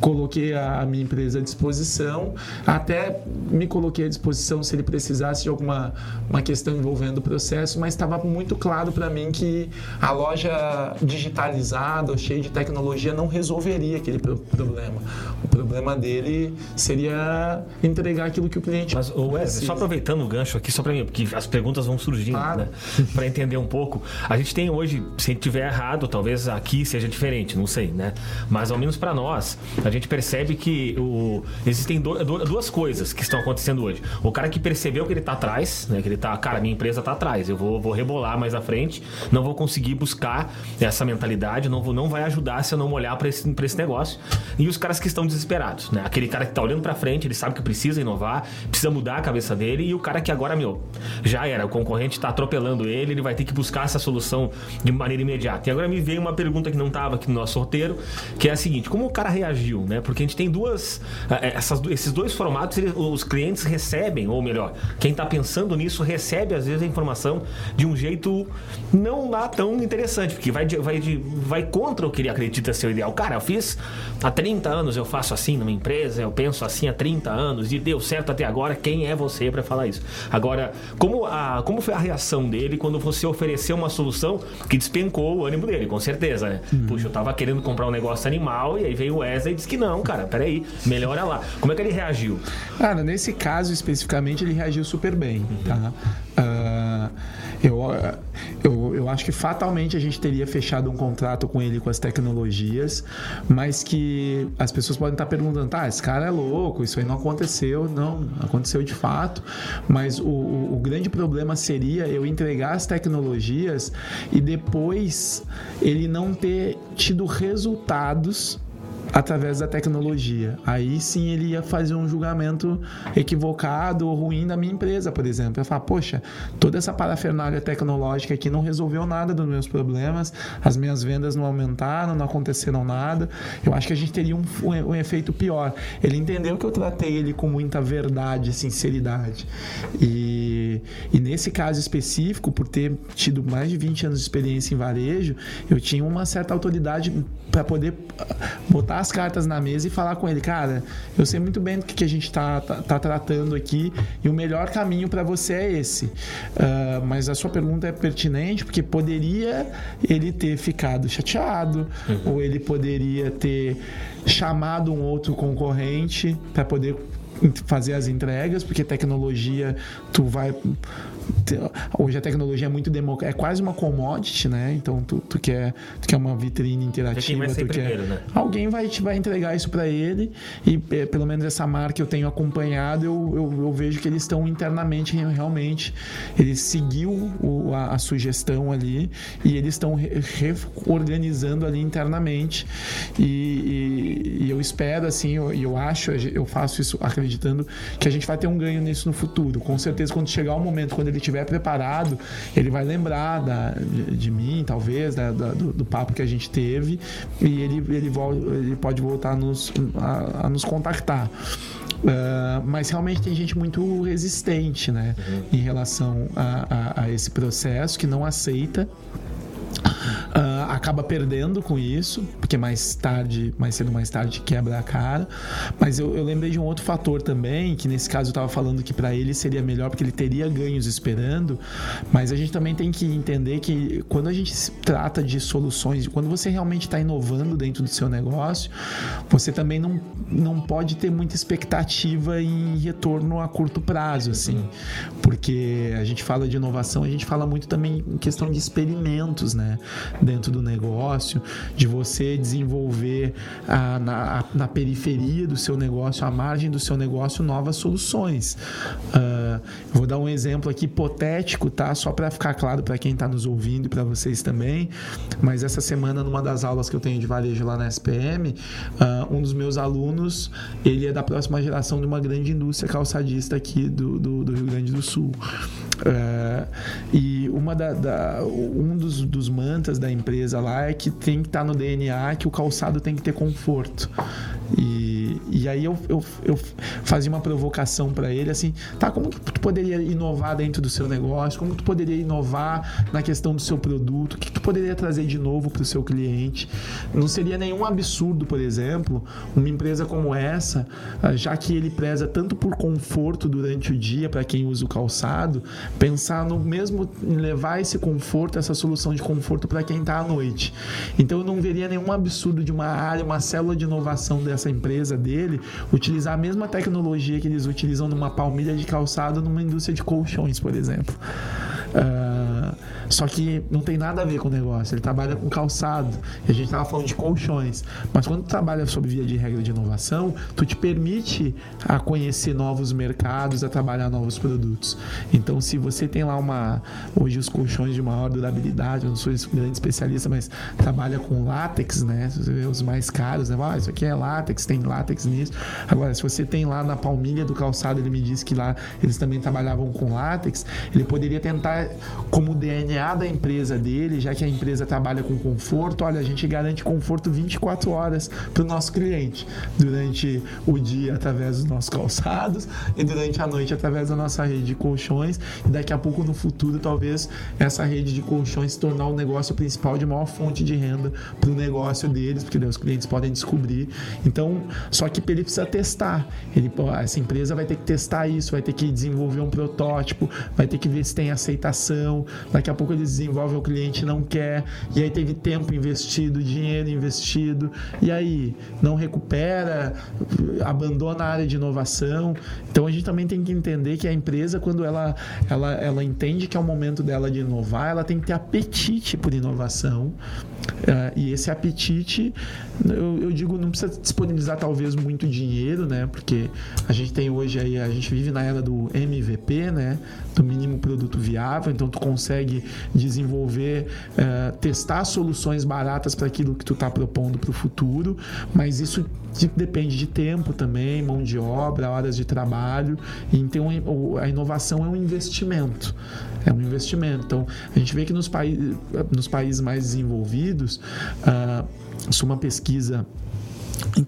Coloquei a, a minha empresa à disposição, até me coloquei à disposição se ele precisasse de alguma uma questão envolvendo o processo, mas estava muito claro para mim que a loja digitalizada, cheia de tecnologia, não resolveria aquele problema. O problema dele seria entregar aquilo que o cliente Mas, o Wesley, só aproveitando o gancho aqui, só para mim, porque as perguntas vão surgindo, claro. né? para entender um pouco. A gente tem hoje, se tiver errado, talvez aqui seja diferente, não sei, né? Mas ao menos para nós, a gente percebe que o, existem do, duas coisas que estão acontecendo hoje. O cara que percebeu que ele tá atrás, né? Que ele tá, cara, minha empresa tá atrás, eu vou, vou rebolar mais à frente, não vou conseguir buscar essa mentalidade, não, vou, não vai ajudar se eu não olhar para esse, esse negócio. E os caras que estão desesperados, né? Aquele cara que tá olhando para frente, ele sabe que precisa inovar, precisa mudar a cabeça dele e o cara que agora, meu, já era, o concorrente está atropelando ele, ele vai ter que buscar essa solução de maneira imediata. E agora me veio uma pergunta que não estava aqui no nosso roteiro, que é a seguinte: como o cara reagiu, né? Porque a gente tem duas, eh, essas, esses dois formatos, eles, os clientes recebem, ou melhor, quem está pensando nisso recebe às vezes a informação de um jeito não lá tão interessante, porque vai, vai, vai contra o que ele acredita ser o ideal. Cara, eu fiz há 30 anos, eu faço assim numa empresa, eu penso assim há 30 anos e deu certo até agora, quem é você para falar isso? Agora, como, a, como foi a reação dele quando você ofereceu uma solução que despencou o ânimo dele, com certeza, né? Uhum. Puxa, eu tava querendo comprar um negócio animal e aí veio o Wesley e disse que não, cara, peraí, melhora lá. Como é que ele reagiu? Cara, nesse caso especificamente ele reagiu super bem, uhum. tá? Uh, eu, eu, eu acho que fatalmente a gente teria fechado um contrato com ele com as tecnologias, mas que as pessoas podem estar perguntando, tá, esse cara é louco, isso aí não aconteceu. Não, aconteceu de fato, mas o, o, o grande problema seria eu entregar as tecnologias e depois ele não ter tido resultados através da tecnologia. Aí sim ele ia fazer um julgamento equivocado ou ruim da minha empresa, por exemplo. Eu falar, poxa, toda essa parafernália tecnológica aqui não resolveu nada dos meus problemas, as minhas vendas não aumentaram, não aconteceram nada. Eu acho que a gente teria um, um, um efeito pior. Ele entendeu que eu tratei ele com muita verdade, sinceridade. E, e nesse caso específico, por ter tido mais de 20 anos de experiência em varejo, eu tinha uma certa autoridade para poder botar as cartas na mesa e falar com ele, cara, eu sei muito bem do que, que a gente está tá, tá, tratando aqui e o melhor caminho para você é esse. Uh, mas a sua pergunta é pertinente porque poderia ele ter ficado chateado uhum. ou ele poderia ter chamado um outro concorrente para poder fazer as entregas, porque tecnologia tu vai hoje a tecnologia é muito democrática, é quase uma commodity, né? Então tu, tu quer tu quer uma vitrine interativa, tu quer né? alguém vai te vai entregar isso para ele e é, pelo menos essa marca eu tenho acompanhado, eu, eu, eu vejo que eles estão internamente realmente ele seguiu o, a, a, sugestão ali e eles estão reorganizando ali internamente e, e, e, eu espero assim, eu, eu acho, eu faço isso, acreditando que a gente vai ter um ganho nisso no futuro. Com certeza, quando chegar o momento, quando ele estiver preparado, ele vai lembrar da, de, de mim, talvez, da, da, do, do, papo que a gente teve, e ele, ele, ele pode voltar a nos, a, a nos contactar. Uh, mas realmente tem gente muito resistente né, uhum. em relação a, a, a esse processo, que não aceita Uh, acaba perdendo com isso, porque mais tarde, mais cedo mais tarde, quebra a cara. Mas eu, eu lembrei de um outro fator também, que nesse caso eu estava falando que para ele seria melhor, porque ele teria ganhos esperando. Mas a gente também tem que entender que quando a gente trata de soluções, quando você realmente está inovando dentro do seu negócio, você também não, não pode ter muita expectativa em retorno a curto prazo, assim. Porque a gente fala de inovação, a gente fala muito também em questão de experimentos, né? Dentro do negócio, de você desenvolver a, na, a, na periferia do seu negócio, à margem do seu negócio, novas soluções. Uh, vou dar um exemplo aqui hipotético, tá? Só para ficar claro para quem está nos ouvindo e para vocês também. Mas essa semana, numa das aulas que eu tenho de varejo lá na SPM, uh, ah, um dos meus alunos, ele é da próxima geração de uma grande indústria calçadista aqui do, do, do Rio Grande do Sul. Uh, e uma da, da, um dos, dos mantras da empresa lá é que tem que estar tá no DNA que o calçado tem que ter conforto. E, e aí eu, eu, eu fazia uma provocação para ele assim, tá, como que tu poderia inovar dentro do seu negócio? Como tu poderia inovar na questão do seu produto? O que tu poderia trazer de novo para o seu cliente? Não seria nenhum absurdo, por exemplo, uma empresa como essa, ah, já que ele preza tanto por conforto durante o dia para quem usa o calçado, pensar no mesmo levar esse conforto, essa solução de conforto para quem está à noite. Então eu não veria nenhum absurdo de uma área, uma célula de inovação dessa essa empresa dele utilizar a mesma tecnologia que eles utilizam numa palmilha de calçado numa indústria de colchões, por exemplo. Uh, só que não tem nada a ver com o negócio. Ele trabalha com calçado. A gente estava falando de colchões. Mas quando tu trabalha sob via de regra de inovação, tu te permite a conhecer novos mercados, a trabalhar novos produtos. Então, se você tem lá uma. Hoje, os colchões de maior durabilidade, eu não sou esse grande especialista, mas trabalha com látex, né? Você vê os mais caros, né? Ah, isso aqui é látex, tem látex nisso. Agora, se você tem lá na palmilha do calçado, ele me disse que lá eles também trabalhavam com látex, ele poderia tentar, como DNA da empresa dele, já que a empresa trabalha com conforto, olha, a gente garante conforto 24 horas para o nosso cliente. Durante o dia, através dos nossos calçados, e durante a noite, através da nossa rede de colchões. E daqui a pouco, no futuro, talvez essa rede de colchões se tornar o negócio principal de maior fonte de renda para o negócio deles, porque os clientes podem descobrir. Então, só que ele precisa testar. Ele, essa empresa vai ter que testar isso, vai ter que desenvolver um protótipo, vai ter que ver se tem aceitação. Daqui a pouco eles desenvolvem, o cliente não quer, e aí teve tempo investido, dinheiro investido, e aí não recupera, abandona a área de inovação. Então a gente também tem que entender que a empresa, quando ela, ela, ela entende que é o momento dela de inovar, ela tem que ter apetite por inovação. Uh, e esse apetite, eu, eu, digo, não precisa disponibilizar talvez muito dinheiro, né? Porque a gente tem hoje aí, a gente vive na era do MVP, né? Do mínimo produto viável, então tu consegue desenvolver, uh, testar soluções baratas para aquilo que tu está propondo para o futuro, mas isso depende de tempo também, mão de obra, horas de trabalho. Então a inovação é um investimento. É um investimento. Então a gente vê que nos, países, nos países mais desenvolvidos, uh, é uma pesquisa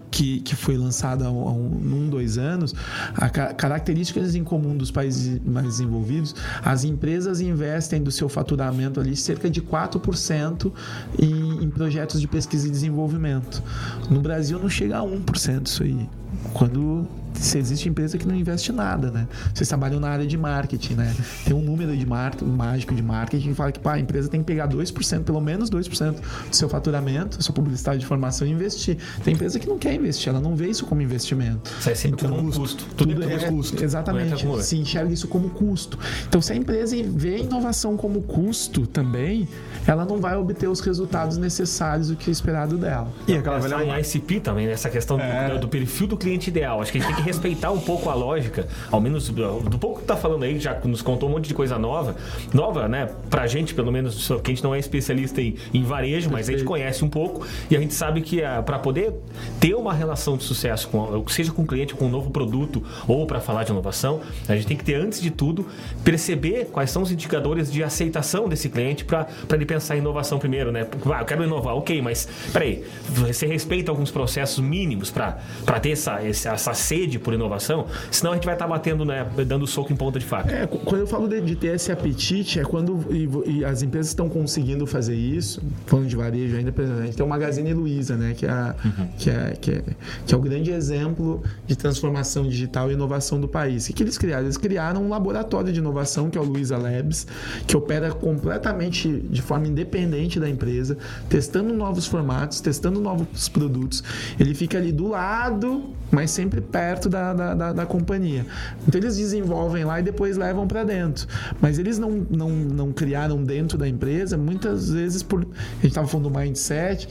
que, que foi lançada há um, um, dois anos, a características em comum dos países mais desenvolvidos, as empresas investem do seu faturamento ali cerca de 4% em, em projetos de pesquisa e desenvolvimento. No Brasil não chega a 1% isso aí. Quando se existe empresa que não investe nada, né? Vocês trabalham na área de marketing, né? Tem um número de marketing, mágico de marketing que fala que pá, a empresa tem que pegar 2%, pelo menos 2% do seu faturamento, da sua publicidade de formação e investir. Tem empresa que não quer investir, ela não vê isso como investimento. Isso é sempre então, como custo. Tudo, tudo é, custo. Exatamente. Se enxerga isso como custo. Então, se a empresa vê a inovação como custo também, ela não vai obter os resultados necessários do que é esperado dela. E aquela velha em ICP também, nessa questão é. do, do perfil do cliente ideal. Acho que a gente tem que que respeitar um pouco a lógica, ao menos do, pouco que tá falando aí, já nos contou um monte de coisa nova, nova, né? Pra gente, pelo menos, que a gente não é especialista em, em varejo, mas a gente conhece um pouco e a gente sabe que ah, para poder ter uma relação de sucesso, com, seja com o cliente, com um novo produto ou para falar de inovação, a gente tem que ter, antes de tudo, perceber quais são os indicadores de aceitação desse cliente para ele pensar em inovação primeiro, né? Ah, eu quero inovar, ok, mas peraí, você respeita alguns processos mínimos para ter essa, essa sede por inovação, senão a gente vai estar tá batendo, né, dando soco em ponta de faca. É, quando eu falo de, de ter esse apetite, é quando e, e as empresas estão conseguindo fazer isso, falando de varejo ainda, por exemplo, a gente tem o Magazine Luiza, né, que é, a, uhum. que, é, que, é, que é o grande exemplo de transformação digital e inovação do país. O que eles criaram? Eles criaram um laboratório de inovação, que é o Luiza Labs, que opera completamente de forma independente da empresa, testando novos formatos, testando novos produtos. Ele fica ali do lado, mas sempre perto da, da, da, da companhia. Então eles desenvolvem lá e depois levam para dentro. Mas eles não, não, não criaram dentro da empresa, muitas vezes por. A gente estava falando do mindset,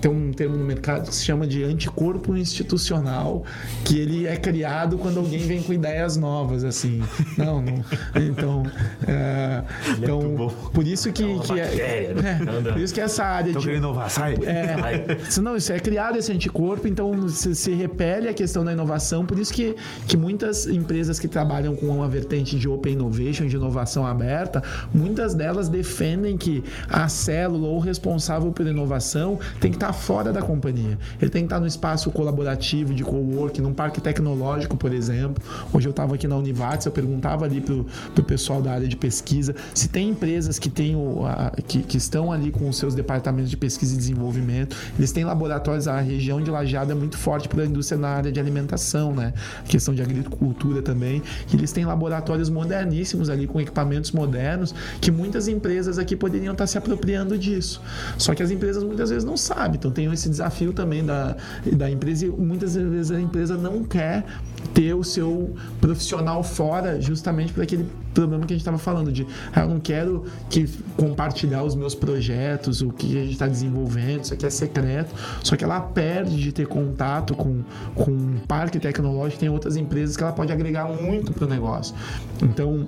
tem um termo no mercado que se chama de anticorpo institucional, que ele é criado quando alguém vem com ideias novas, assim. Não, não. Então, é, então por isso que, é que é, é, por isso que essa área então, de inovar, sai. É, não, isso é criado esse anticorpo, então se, se repele a questão da inovação, por isso que, que muitas empresas que trabalham com uma vertente de open innovation, de inovação aberta, muitas delas defendem que a célula ou responsável pela inovação tem que estar fora da companhia. Ele tem que estar no espaço colaborativo de co-work, num parque tecnológico, por exemplo. Hoje eu estava aqui na Univates, eu perguntava ali pro, pro pessoal da área de pesquisa se tem empresas que, tem o, que, que estão ali com os seus departamentos de pesquisa e desenvolvimento. Eles têm laboratórios, a região de Lajada é muito forte para a indústria na área de alimentação, né? A questão de agricultura também. Eles têm laboratórios moderníssimos ali com equipamentos modernos que muitas empresas aqui poderiam estar se apropriando disso. Só que as empresas muitas vezes não sabem, então tem esse desafio também da, da empresa e muitas vezes a empresa não quer ter o seu profissional fora justamente para aquele problema que a gente estava falando de ah, eu não quero que compartilhar os meus projetos, o que a gente está desenvolvendo, isso aqui é secreto, só que ela perde de ter contato com, com um parque tecnológico, tem outras empresas que ela pode agregar muito para o negócio. Então,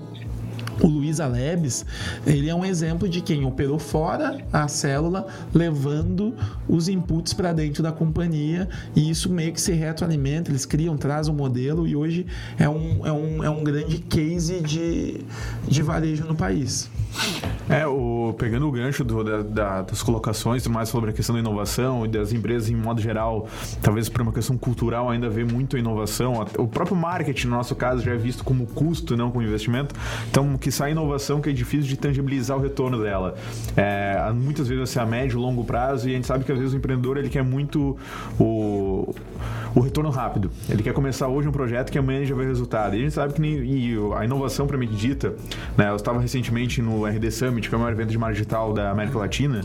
o Luiz Alebes, ele é um exemplo de quem operou fora a célula, levando os inputs para dentro da companhia e isso meio que se retroalimenta, eles criam, trazem um modelo e hoje é um, é um, é um grande case de, de varejo no país. É, o, pegando o gancho do, da, da, das colocações mais sobre a questão da inovação e das empresas em modo geral, talvez por uma questão cultural ainda vê muito a inovação. O próprio marketing, no nosso caso, já é visto como custo, não como investimento. Então, que sai inovação que é difícil de tangibilizar o retorno dela. É, muitas vezes ser a médio, longo prazo e a gente sabe que às vezes o empreendedor ele quer muito o, o retorno rápido. Ele quer começar hoje um projeto que amanhã já vai resultado. E a gente sabe que nem, a inovação para dita, né? Eu estava recentemente no RD Summit, que é o maior evento de marketing digital da América Latina,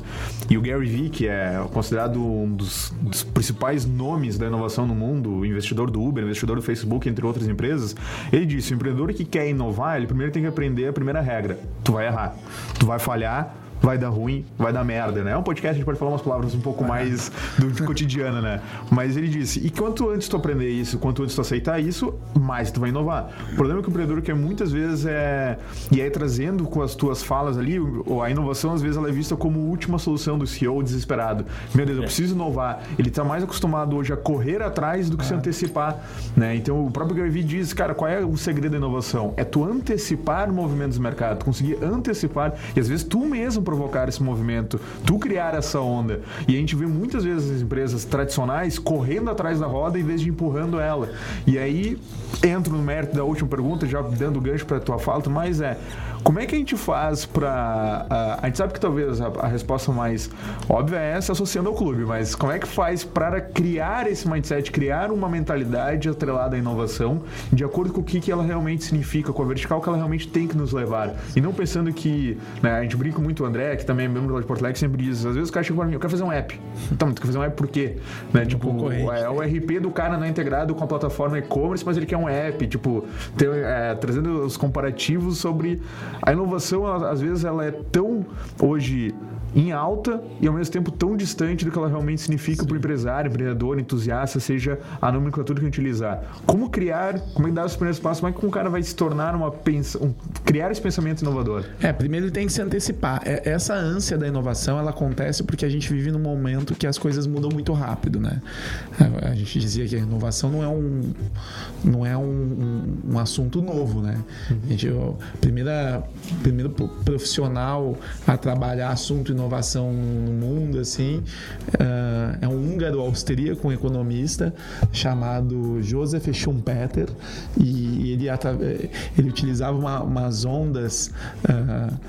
e o Gary Vee, que é considerado um dos, dos principais nomes da inovação no mundo, investidor do Uber, investidor do Facebook, entre outras empresas, ele disse: o empreendedor que quer inovar, ele primeiro tem que aprender a primeira regra: tu vai errar, tu vai falhar, vai dar ruim, vai dar merda, né? É um podcast, a gente pode falar umas palavras um pouco mais do [LAUGHS] cotidiano, né? Mas ele disse, e quanto antes tu aprender isso, quanto antes tu aceitar isso, mais tu vai inovar. O problema é que o empreendedor quer muitas vezes é... E aí trazendo com as tuas falas ali, a inovação às vezes ela é vista como última solução do CEO desesperado. Meu Deus, eu é. preciso inovar. Ele está mais acostumado hoje a correr atrás do que se antecipar, né? Então o próprio Gary Vee diz, cara, qual é o segredo da inovação? É tu antecipar movimentos do mercado, tu conseguir antecipar e às vezes tu mesmo provocar esse movimento, tu criar essa onda. E a gente vê muitas vezes as empresas tradicionais correndo atrás da roda em vez de empurrando ela. E aí entro no mérito da última pergunta, já dando gancho para tua falta, mas é como é que a gente faz para uh, a gente sabe que talvez a, a, resposta mais óbvia é essa associando ao clube, mas como é que faz para criar esse mindset, criar uma mentalidade atrelada à inovação, de acordo com o que, que ela realmente significa, com a vertical que ela realmente tem que nos levar. E não pensando que, né, a gente brinca muito o André, que também é membro de Porto Alegre, sempre diz, às vezes o cara chega para mim, eu quero fazer um app. Então, tu quer fazer um app por quê? Né? Tipo, é, o RP do cara não é integrado com a plataforma e-commerce, mas ele quer um app, tipo, ter, é, trazendo os comparativos sobre a inovação, às vezes, ela é tão hoje em alta e ao mesmo tempo tão distante do que ela realmente significa para o empresário, empreendedor, entusiasta, seja a nomenclatura que utilizar. Como criar, como é dá os primeiros passos, como é que um cara vai se tornar uma pensa, um, criar esse pensamento inovador? É, primeiro ele tem que se antecipar. É, essa ânsia da inovação, ela acontece porque a gente vive num momento que as coisas mudam muito rápido, né? A gente dizia que a inovação não é um, não é um, um, um assunto novo, né? A gente, o primeira, primeiro profissional a trabalhar assunto inovação no mundo, assim, uh, é um húngaro austríaco, um economista chamado Joseph Schumpeter e ele, ele utilizava uma, umas ondas, uh,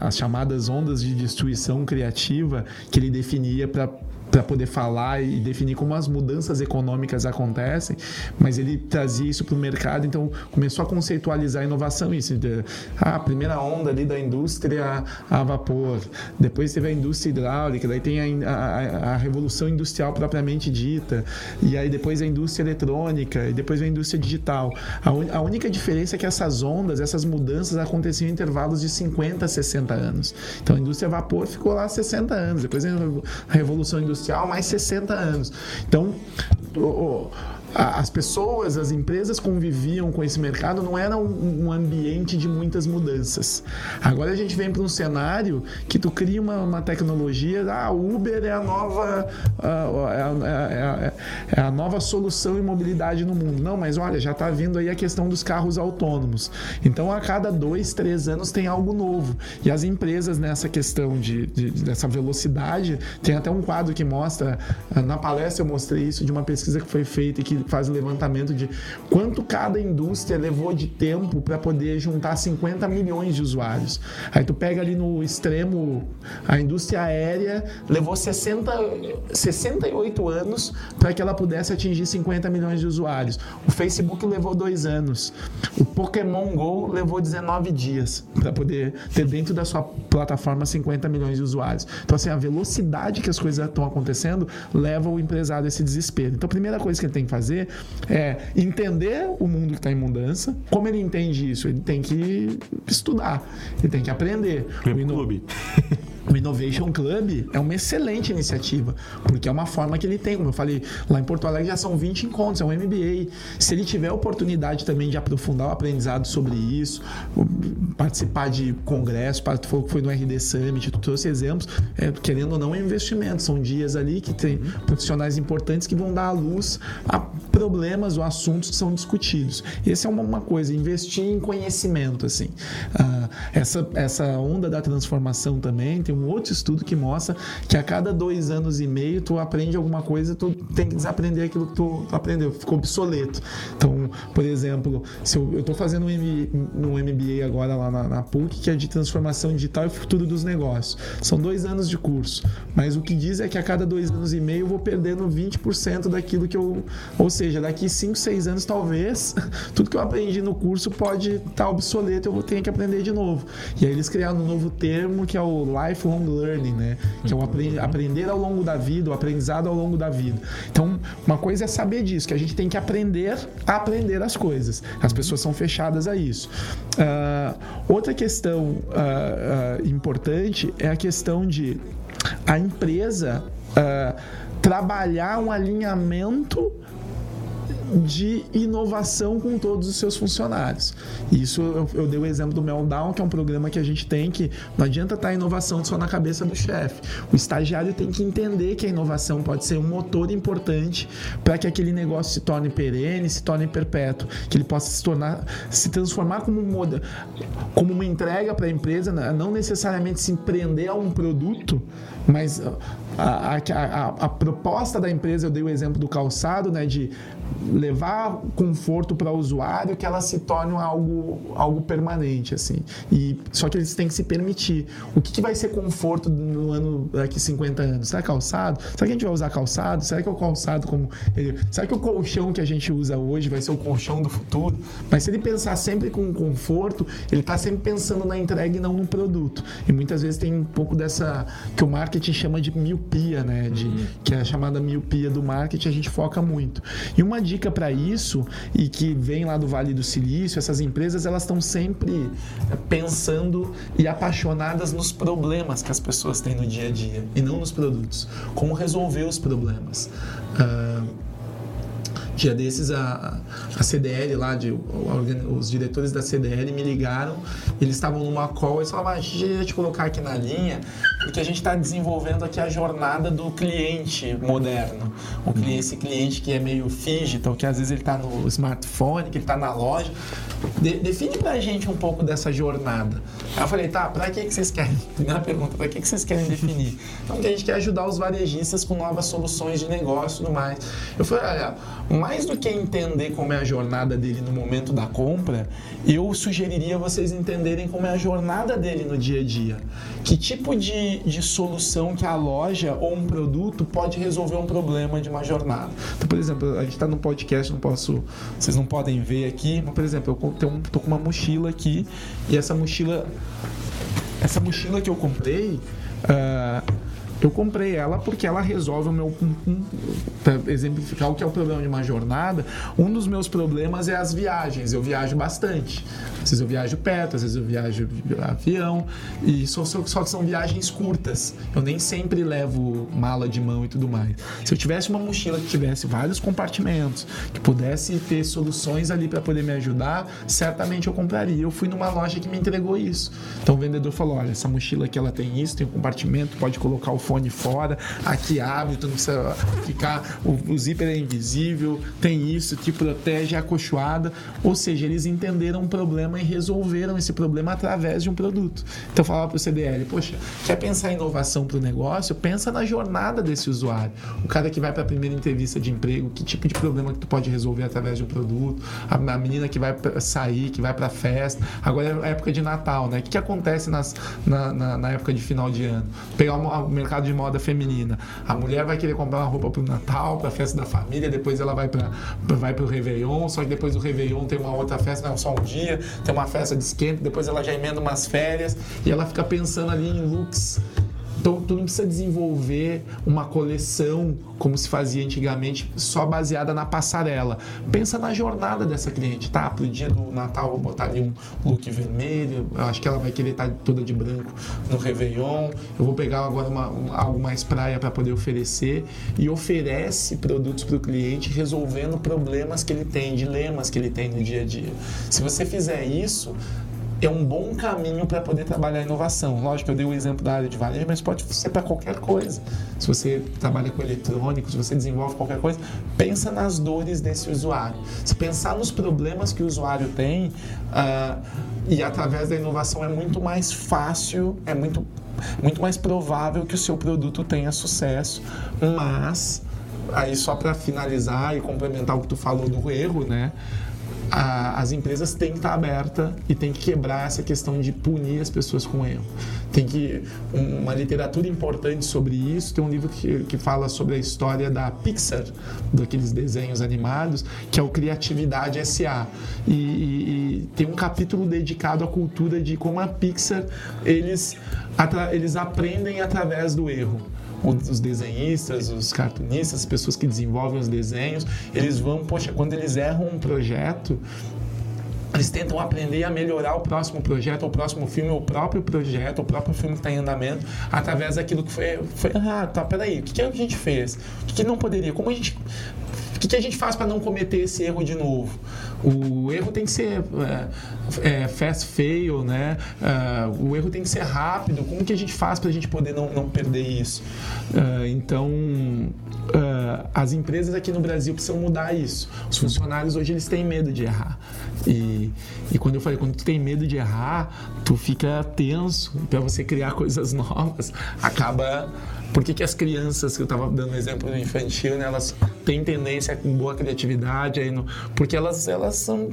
as chamadas ondas de destruição criativa que ele definia para para poder falar e definir como as mudanças econômicas acontecem, mas ele trazia isso para o mercado, então começou a conceitualizar a inovação isso. De, ah, a primeira onda ali da indústria a vapor, depois teve a indústria hidráulica, daí tem a, a, a revolução industrial propriamente dita, e aí depois a indústria eletrônica, e depois a indústria digital. A, un, a única diferença é que essas ondas, essas mudanças aconteciam em intervalos de 50 a 60 anos. Então a indústria vapor ficou lá 60 anos, depois a revolução industrial industrial mais 60 anos. Então, as pessoas, as empresas conviviam com esse mercado, não era um, um ambiente de muitas mudanças. Agora a gente vem para um cenário que tu cria uma, uma tecnologia, ah, Uber é a nova é, a, é, é a nova solução em mobilidade no mundo. Não, mas olha, já está vindo aí a questão dos carros autônomos. Então a cada dois, três anos tem algo novo. E as empresas nessa questão de, de dessa velocidade, tem até um quadro que mostra, na palestra eu mostrei isso de uma pesquisa que foi feita e que faz o levantamento de quanto cada indústria levou de tempo para poder juntar 50 milhões de usuários. Aí tu pega ali no extremo a indústria aérea levou 60, 68 anos para que ela pudesse atingir 50 milhões de usuários. O Facebook levou dois anos. O Pokémon Go levou 19 dias para poder ter dentro da sua plataforma 50 milhões de usuários. Então, assim, a velocidade que as coisas estão acontecendo leva o empresário a esse desespero. Então, a primeira coisa que ele tem que fazer fazer é entender o mundo que está em mudança. Como ele entende isso? Ele tem que estudar, ele tem que aprender. Clube. [LAUGHS] O Innovation Club é uma excelente iniciativa, porque é uma forma que ele tem. Como eu falei, lá em Porto Alegre já são 20 encontros, é um MBA. Se ele tiver a oportunidade também de aprofundar o aprendizado sobre isso, participar de congresso, falou que foi no RD Summit, tu trouxe exemplos, é, querendo ou não, é investimento. São dias ali que tem profissionais importantes que vão dar à luz a problemas ou assuntos que são discutidos. Essa é uma, coisa, investir em conhecimento, assim. Ah, essa, essa onda da transformação também tem um outro estudo que mostra que a cada dois anos e meio tu aprende alguma coisa, tu tem que desaprender aquilo que tu, aprendeu, ficou obsoleto. Então, por exemplo, se eu estou fazendo um, M, um MBA agora lá na, na, PUC, que é de transformação digital e futuro dos negócios. São dois anos de curso, mas o que diz é que a cada dois anos e meio eu vou perdendo 20% daquilo que eu. Ou seja, daqui 5, 6 anos, talvez, [LAUGHS] tudo que eu aprendi no curso pode estar tá obsoleto, eu vou ter que aprender de novo. E aí eles criaram um novo termo que é o life lifelong learning, né? Que é o apre aprender ao longo da vida, o aprendizado ao longo da vida. Então, uma coisa é saber disso, que a gente tem que aprender a aprender as coisas. As pessoas são fechadas a isso. Uh, outra questão uh, uh, importante é a questão de a empresa trabalhar um alinhamento de inovação com todos os seus funcionários. Isso eu, eu dei o exemplo do Meltdown, que é um programa que a gente tem que não adianta estar a inovação só na cabeça do chefe. O estagiário tem que entender que a inovação pode ser um motor importante para que aquele negócio se torne perene, se torne perpétuo, que ele possa se tornar, se transformar como, um, como uma entrega para a empresa, não necessariamente se empreender a um produto, mas a, a, a, a, proposta da empresa, eu dei o exemplo do calçado, né, de levar conforto para o usuário que ela se torne algo, algo permanente, assim. E, só que eles têm que se permitir. O que, que vai ser conforto no ano daqui 50 anos? Será calçado? Será que a gente vai usar calçado? Será que o calçado como... Ele, será que o colchão que a gente usa hoje vai ser o colchão do futuro? Mas se ele pensar sempre com conforto, ele está sempre pensando na entrega e não no produto. E muitas vezes tem um pouco dessa... que o marketing chama de miopia, né? De, Uhum. Que é a chamada miopia do marketing, a gente foca muito. E uma dica para isso, e que vem lá do Vale do Silício, essas empresas elas estão sempre eh, pensando e apaixonadas nos problemas que as pessoas têm no dia a dia e não nos produtos. Como resolver os problemas. Ah, dia desses a, a CDL lá, de, a os diretores da CDL me ligaram, eles estavam numa call e falavam, ah, a gente ia te colocar aqui na linha, porque a gente está desenvolvendo aqui a jornada do cliente moderno. O cliente, esse cliente que é meio digital, que às vezes ele está no smartphone, que ele está na loja. De- define pra gente um pouco dessa jornada. Aí eu falei, tá, pra que, que vocês querem? [LAUGHS] Primeira pergunta, pra que, que vocês querem definir? Então, a gente quer ajudar os varejistas com novas soluções de negócio e tudo mais. Eu falei, olha, mais do que entender como é a jornada dele no momento da compra, eu sugeriria vocês entenderem como é a jornada dele no dia a dia. Que tipo de, de solução que a loja ou um produto pode resolver um problema de uma jornada. Então, por exemplo, a gente está no podcast, não posso, vocês não podem ver aqui, mas, por exemplo, eu tenho tô com uma mochila aqui e essa mochila essa mochila que eu comprei, ah, eu comprei ela porque ela resolve o meu. Um, um, para exemplificar o que é o problema de uma jornada, um dos meus problemas é as viagens. Eu viajo bastante. Às vezes eu viajo perto, às vezes eu viajo avião, e só, só, só que são viagens curtas. Eu nem sempre levo mala de mão e tudo mais. Se eu tivesse uma mochila que tivesse vários compartimentos, que pudesse ter soluções ali para poder me ajudar, certamente eu compraria. Eu fui numa loja que me entregou isso. Então o vendedor falou: olha, essa mochila aqui ela tem isso, tem um compartimento, pode colocar o fone fora, aqui abre, tu não precisa ficar, o, o zíper é invisível, tem isso, te protege, é acolchoada. Ou seja, eles entenderam um problema e resolveram esse problema através de um produto. Então eu falava para o CDL, poxa, quer pensar em inovação para o negócio? Pensa na jornada desse usuário. O cara que vai para a primeira entrevista de emprego, que tipo de problema que tu pode resolver através de um produto? A, a menina que vai sair, que vai para festa. Agora é a época de Natal, né? O que, que acontece nas, na, na, na época de final de ano? Pegar o, o mercado de moda feminina. A mulher vai querer comprar uma roupa para o Natal, para a festa da família, depois ela vai para vai o Réveillon, só que depois do Réveillon tem uma outra festa, não só um dia, tem uma festa de esquenta, depois ela já emenda umas férias e ela fica pensando ali em looks então, tu não precisa desenvolver uma coleção como se fazia antigamente, só baseada na passarela. Pensa na jornada dessa cliente, tá? Pro dia do Natal, vou botar ali um look vermelho, eu acho que ela vai querer estar toda de branco no Réveillon. Eu vou pegar agora uma, um- algo mais praia para poder oferecer e oferece produtos para o cliente resolvendo problemas que ele tem, dilemas que ele tem no dia a dia. Se você fizer isso, é um bom caminho para poder trabalhar a inovação. Lógico, eu dei o exemplo da área de varejo, mas pode ser para qualquer coisa. Se você trabalha com eletrônico, se você desenvolve qualquer coisa, pensa nas dores desse usuário. Se pensar nos problemas que o usuário tem, ah, e através da inovação é muito mais fácil, é muito, muito mais provável que o seu produto tenha sucesso, mas aí só para finalizar e complementar o que tu falou do erro, né? A- as empresas têm que estar abertas e tem que quebrar essa questão de punir as pessoas com erro. Tem que um- uma literatura importante sobre isso. Tem um livro que, que fala sobre a história da Pixar, daqueles desenhos animados, que é o Criatividade SA. E, e- e tem um capítulo dedicado à cultura de como a Pixar eles atra- eles aprendem através do erro os desenhistas, os cartunistas, as pessoas que desenvolvem os desenhos, eles vão, poxa, quando eles erram um projeto, eles tentam aprender a melhorar o próximo projeto, o próximo filme, o próprio projeto, o próprio filme que está em andamento, através daquilo que foi, foi errado. Tá, peraí, o que, que a gente fez? O que, que não poderia? Como a gente. O que, que a gente faz para não cometer esse erro de novo? O erro tem que ser é, é, fast fail, né? Ah, o erro tem que ser rápido. Como que a gente faz para a gente poder não, não perder isso? Ah, então, ah, as empresas aqui no Brasil precisam mudar isso. Os funcionários hoje eles têm medo de errar. E, e quando eu falei, quando tu tem medo de errar, tu fica tenso para você criar [LAUGHS] coisas novas. Acaba por que, que as crianças, que eu estava dando exemplo infantil, né, elas têm tendência com boa criatividade, aí no, porque elas, elas são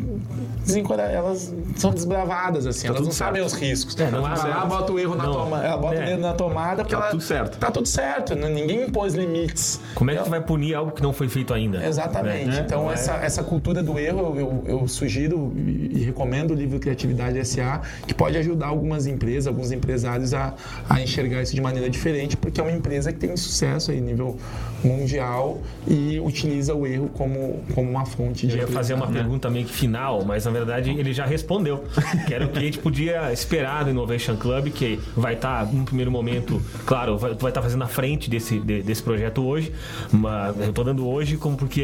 elas são desbravadas, assim, elas não sabem os riscos. É, não Tá é certo. certo. Bota o erro na Não. tomada, ela bota É. o dedo na tomada porque Tá ela, tudo certo. Tá tudo certo, né? ninguém impôs limites. Como é que tu vai punir algo que não foi feito ainda? Exatamente. Né? Então, é- essa, essa cultura do erro, eu, eu, sugiro e, e recomendo o livro Criatividade SA, que pode ajudar algumas empresas, alguns empresários a, a enxergar isso de maneira diferente, porque é uma, empresa que tem sucesso aí nível mundial e utiliza o erro como, como uma fonte de Eu ia fazer uma né? pergunta meio que final, mas na verdade ele já respondeu. Que era o que a gente podia esperar do Innovation Club, que vai estar, num primeiro momento, claro, vai estar fazendo a frente desse, de- desse projeto hoje. Mas eu tô dando hoje como porque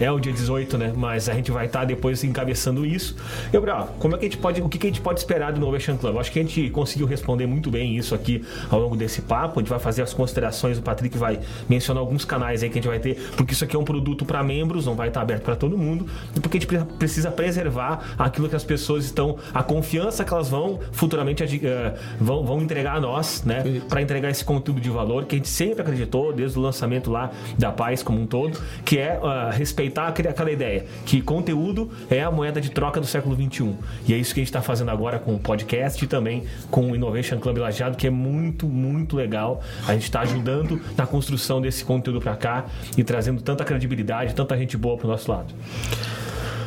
é, é o dia 18, né? Mas a gente vai estar depois encabeçando isso. Gabriel, como é que a gente pode. O que, que a gente pode esperar do Innovation Club? Eu acho que a gente conseguiu responder muito bem isso aqui ao longo desse papo. A gente vai fazer as considerações, o Patrick vai mencionar alguns canais aí que a gente vai ter, porque isso aqui é um produto para membros, não vai estar aberto para todo mundo, e porque a gente pre- precisa preservar aquilo que as pessoas estão, a confiança que elas vão futuramente eh, vão, vão entregar a nós, né, para entregar esse conteúdo de valor que a gente sempre acreditou desde o lançamento lá da Paz como um todo, que é ah, respeitar aquela ideia que conteúdo é a moeda de troca do século 21. E é isso que a gente está fazendo agora com o podcast e também com o Innovation Club Lajeado, que é muito, muito legal. A gente está ajudando na construção desse conteúdo para cá e trazendo tanta credibilidade, tanta gente boa para o nosso lado.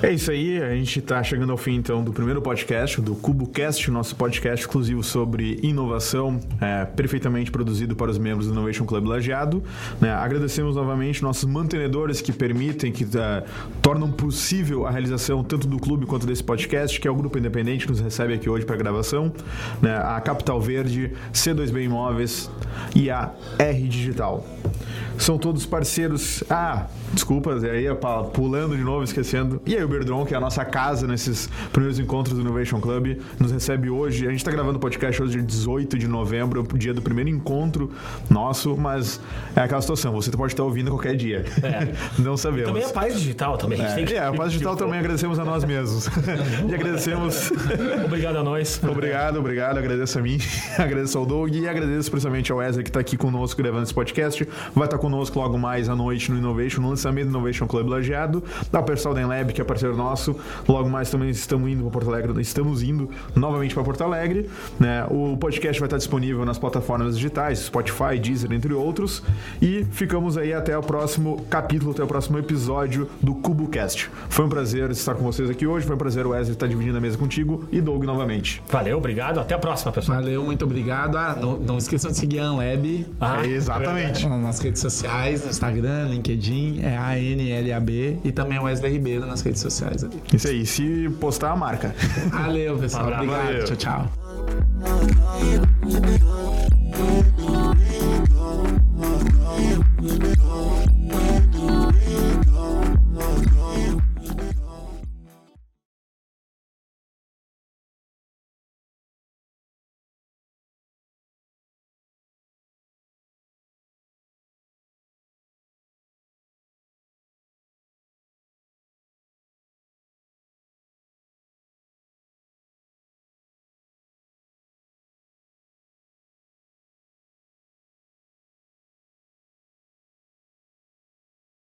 É isso aí, a gente está chegando ao fim então do primeiro podcast, do CuboCast, nosso podcast exclusivo sobre inovação, é, perfeitamente produzido para os membros do Innovation Club Lajeado. né? Agradecemos novamente nossos mantenedores que permitem, que é, tornam possível a realização tanto do clube quanto desse podcast, que é o Grupo Independente que nos recebe aqui hoje para gravação, né? a Capital Verde, C2B Imóveis e a R Digital. São todos parceiros. Ah, desculpa, aí eu pa- pulando de novo, esquecendo. E aí, o Berdron, que é a nossa casa nesses primeiros encontros do Innovation Club, nos recebe hoje. A gente está gravando o podcast hoje, dia 18 de novembro, o dia do primeiro encontro nosso, mas é aquela situação, você pode estar ouvindo qualquer dia. [LAUGHS] Não sabemos. Também a Paz Digital também. a gente tem que- É, a Paz Digital também agradecemos a nós mesmos. [LAUGHS] e agradecemos. [LAUGHS] Obrigado a nós. Obrigado, obrigado. Agradeço a mim, agradeço ao Doug e agradeço principalmente ao Wesley que está aqui conosco gravando esse podcast. Vai estar conosco logo mais à noite no Innovation, no do Innovation Club Lajeado. Ao pessoal da Enlab, que é parceiro nosso. Logo mais também estamos indo para Porto Alegre, estamos indo novamente para Porto Alegre. Né? O podcast vai estar disponível nas plataformas digitais, Spotify, Deezer, entre outros. E ficamos aí até o próximo capítulo, até o próximo episódio do CuboCast. Foi um prazer estar com vocês aqui hoje. Foi um prazer o Wesley estar dividindo a mesa contigo e Doug novamente. Valeu, obrigado. Até a próxima, pessoal. Valeu, muito obrigado. Ah, não, não esqueçam de seguir a Unlab Ah, É, exatamente. nas redes sociais, no Instagram, LinkedIn, é B e também Wesley Ribeiro nas redes sociais. Isso aí, se postar a marca. Valeu, pessoal. Obrigado. Valeu. Tchau, tchau.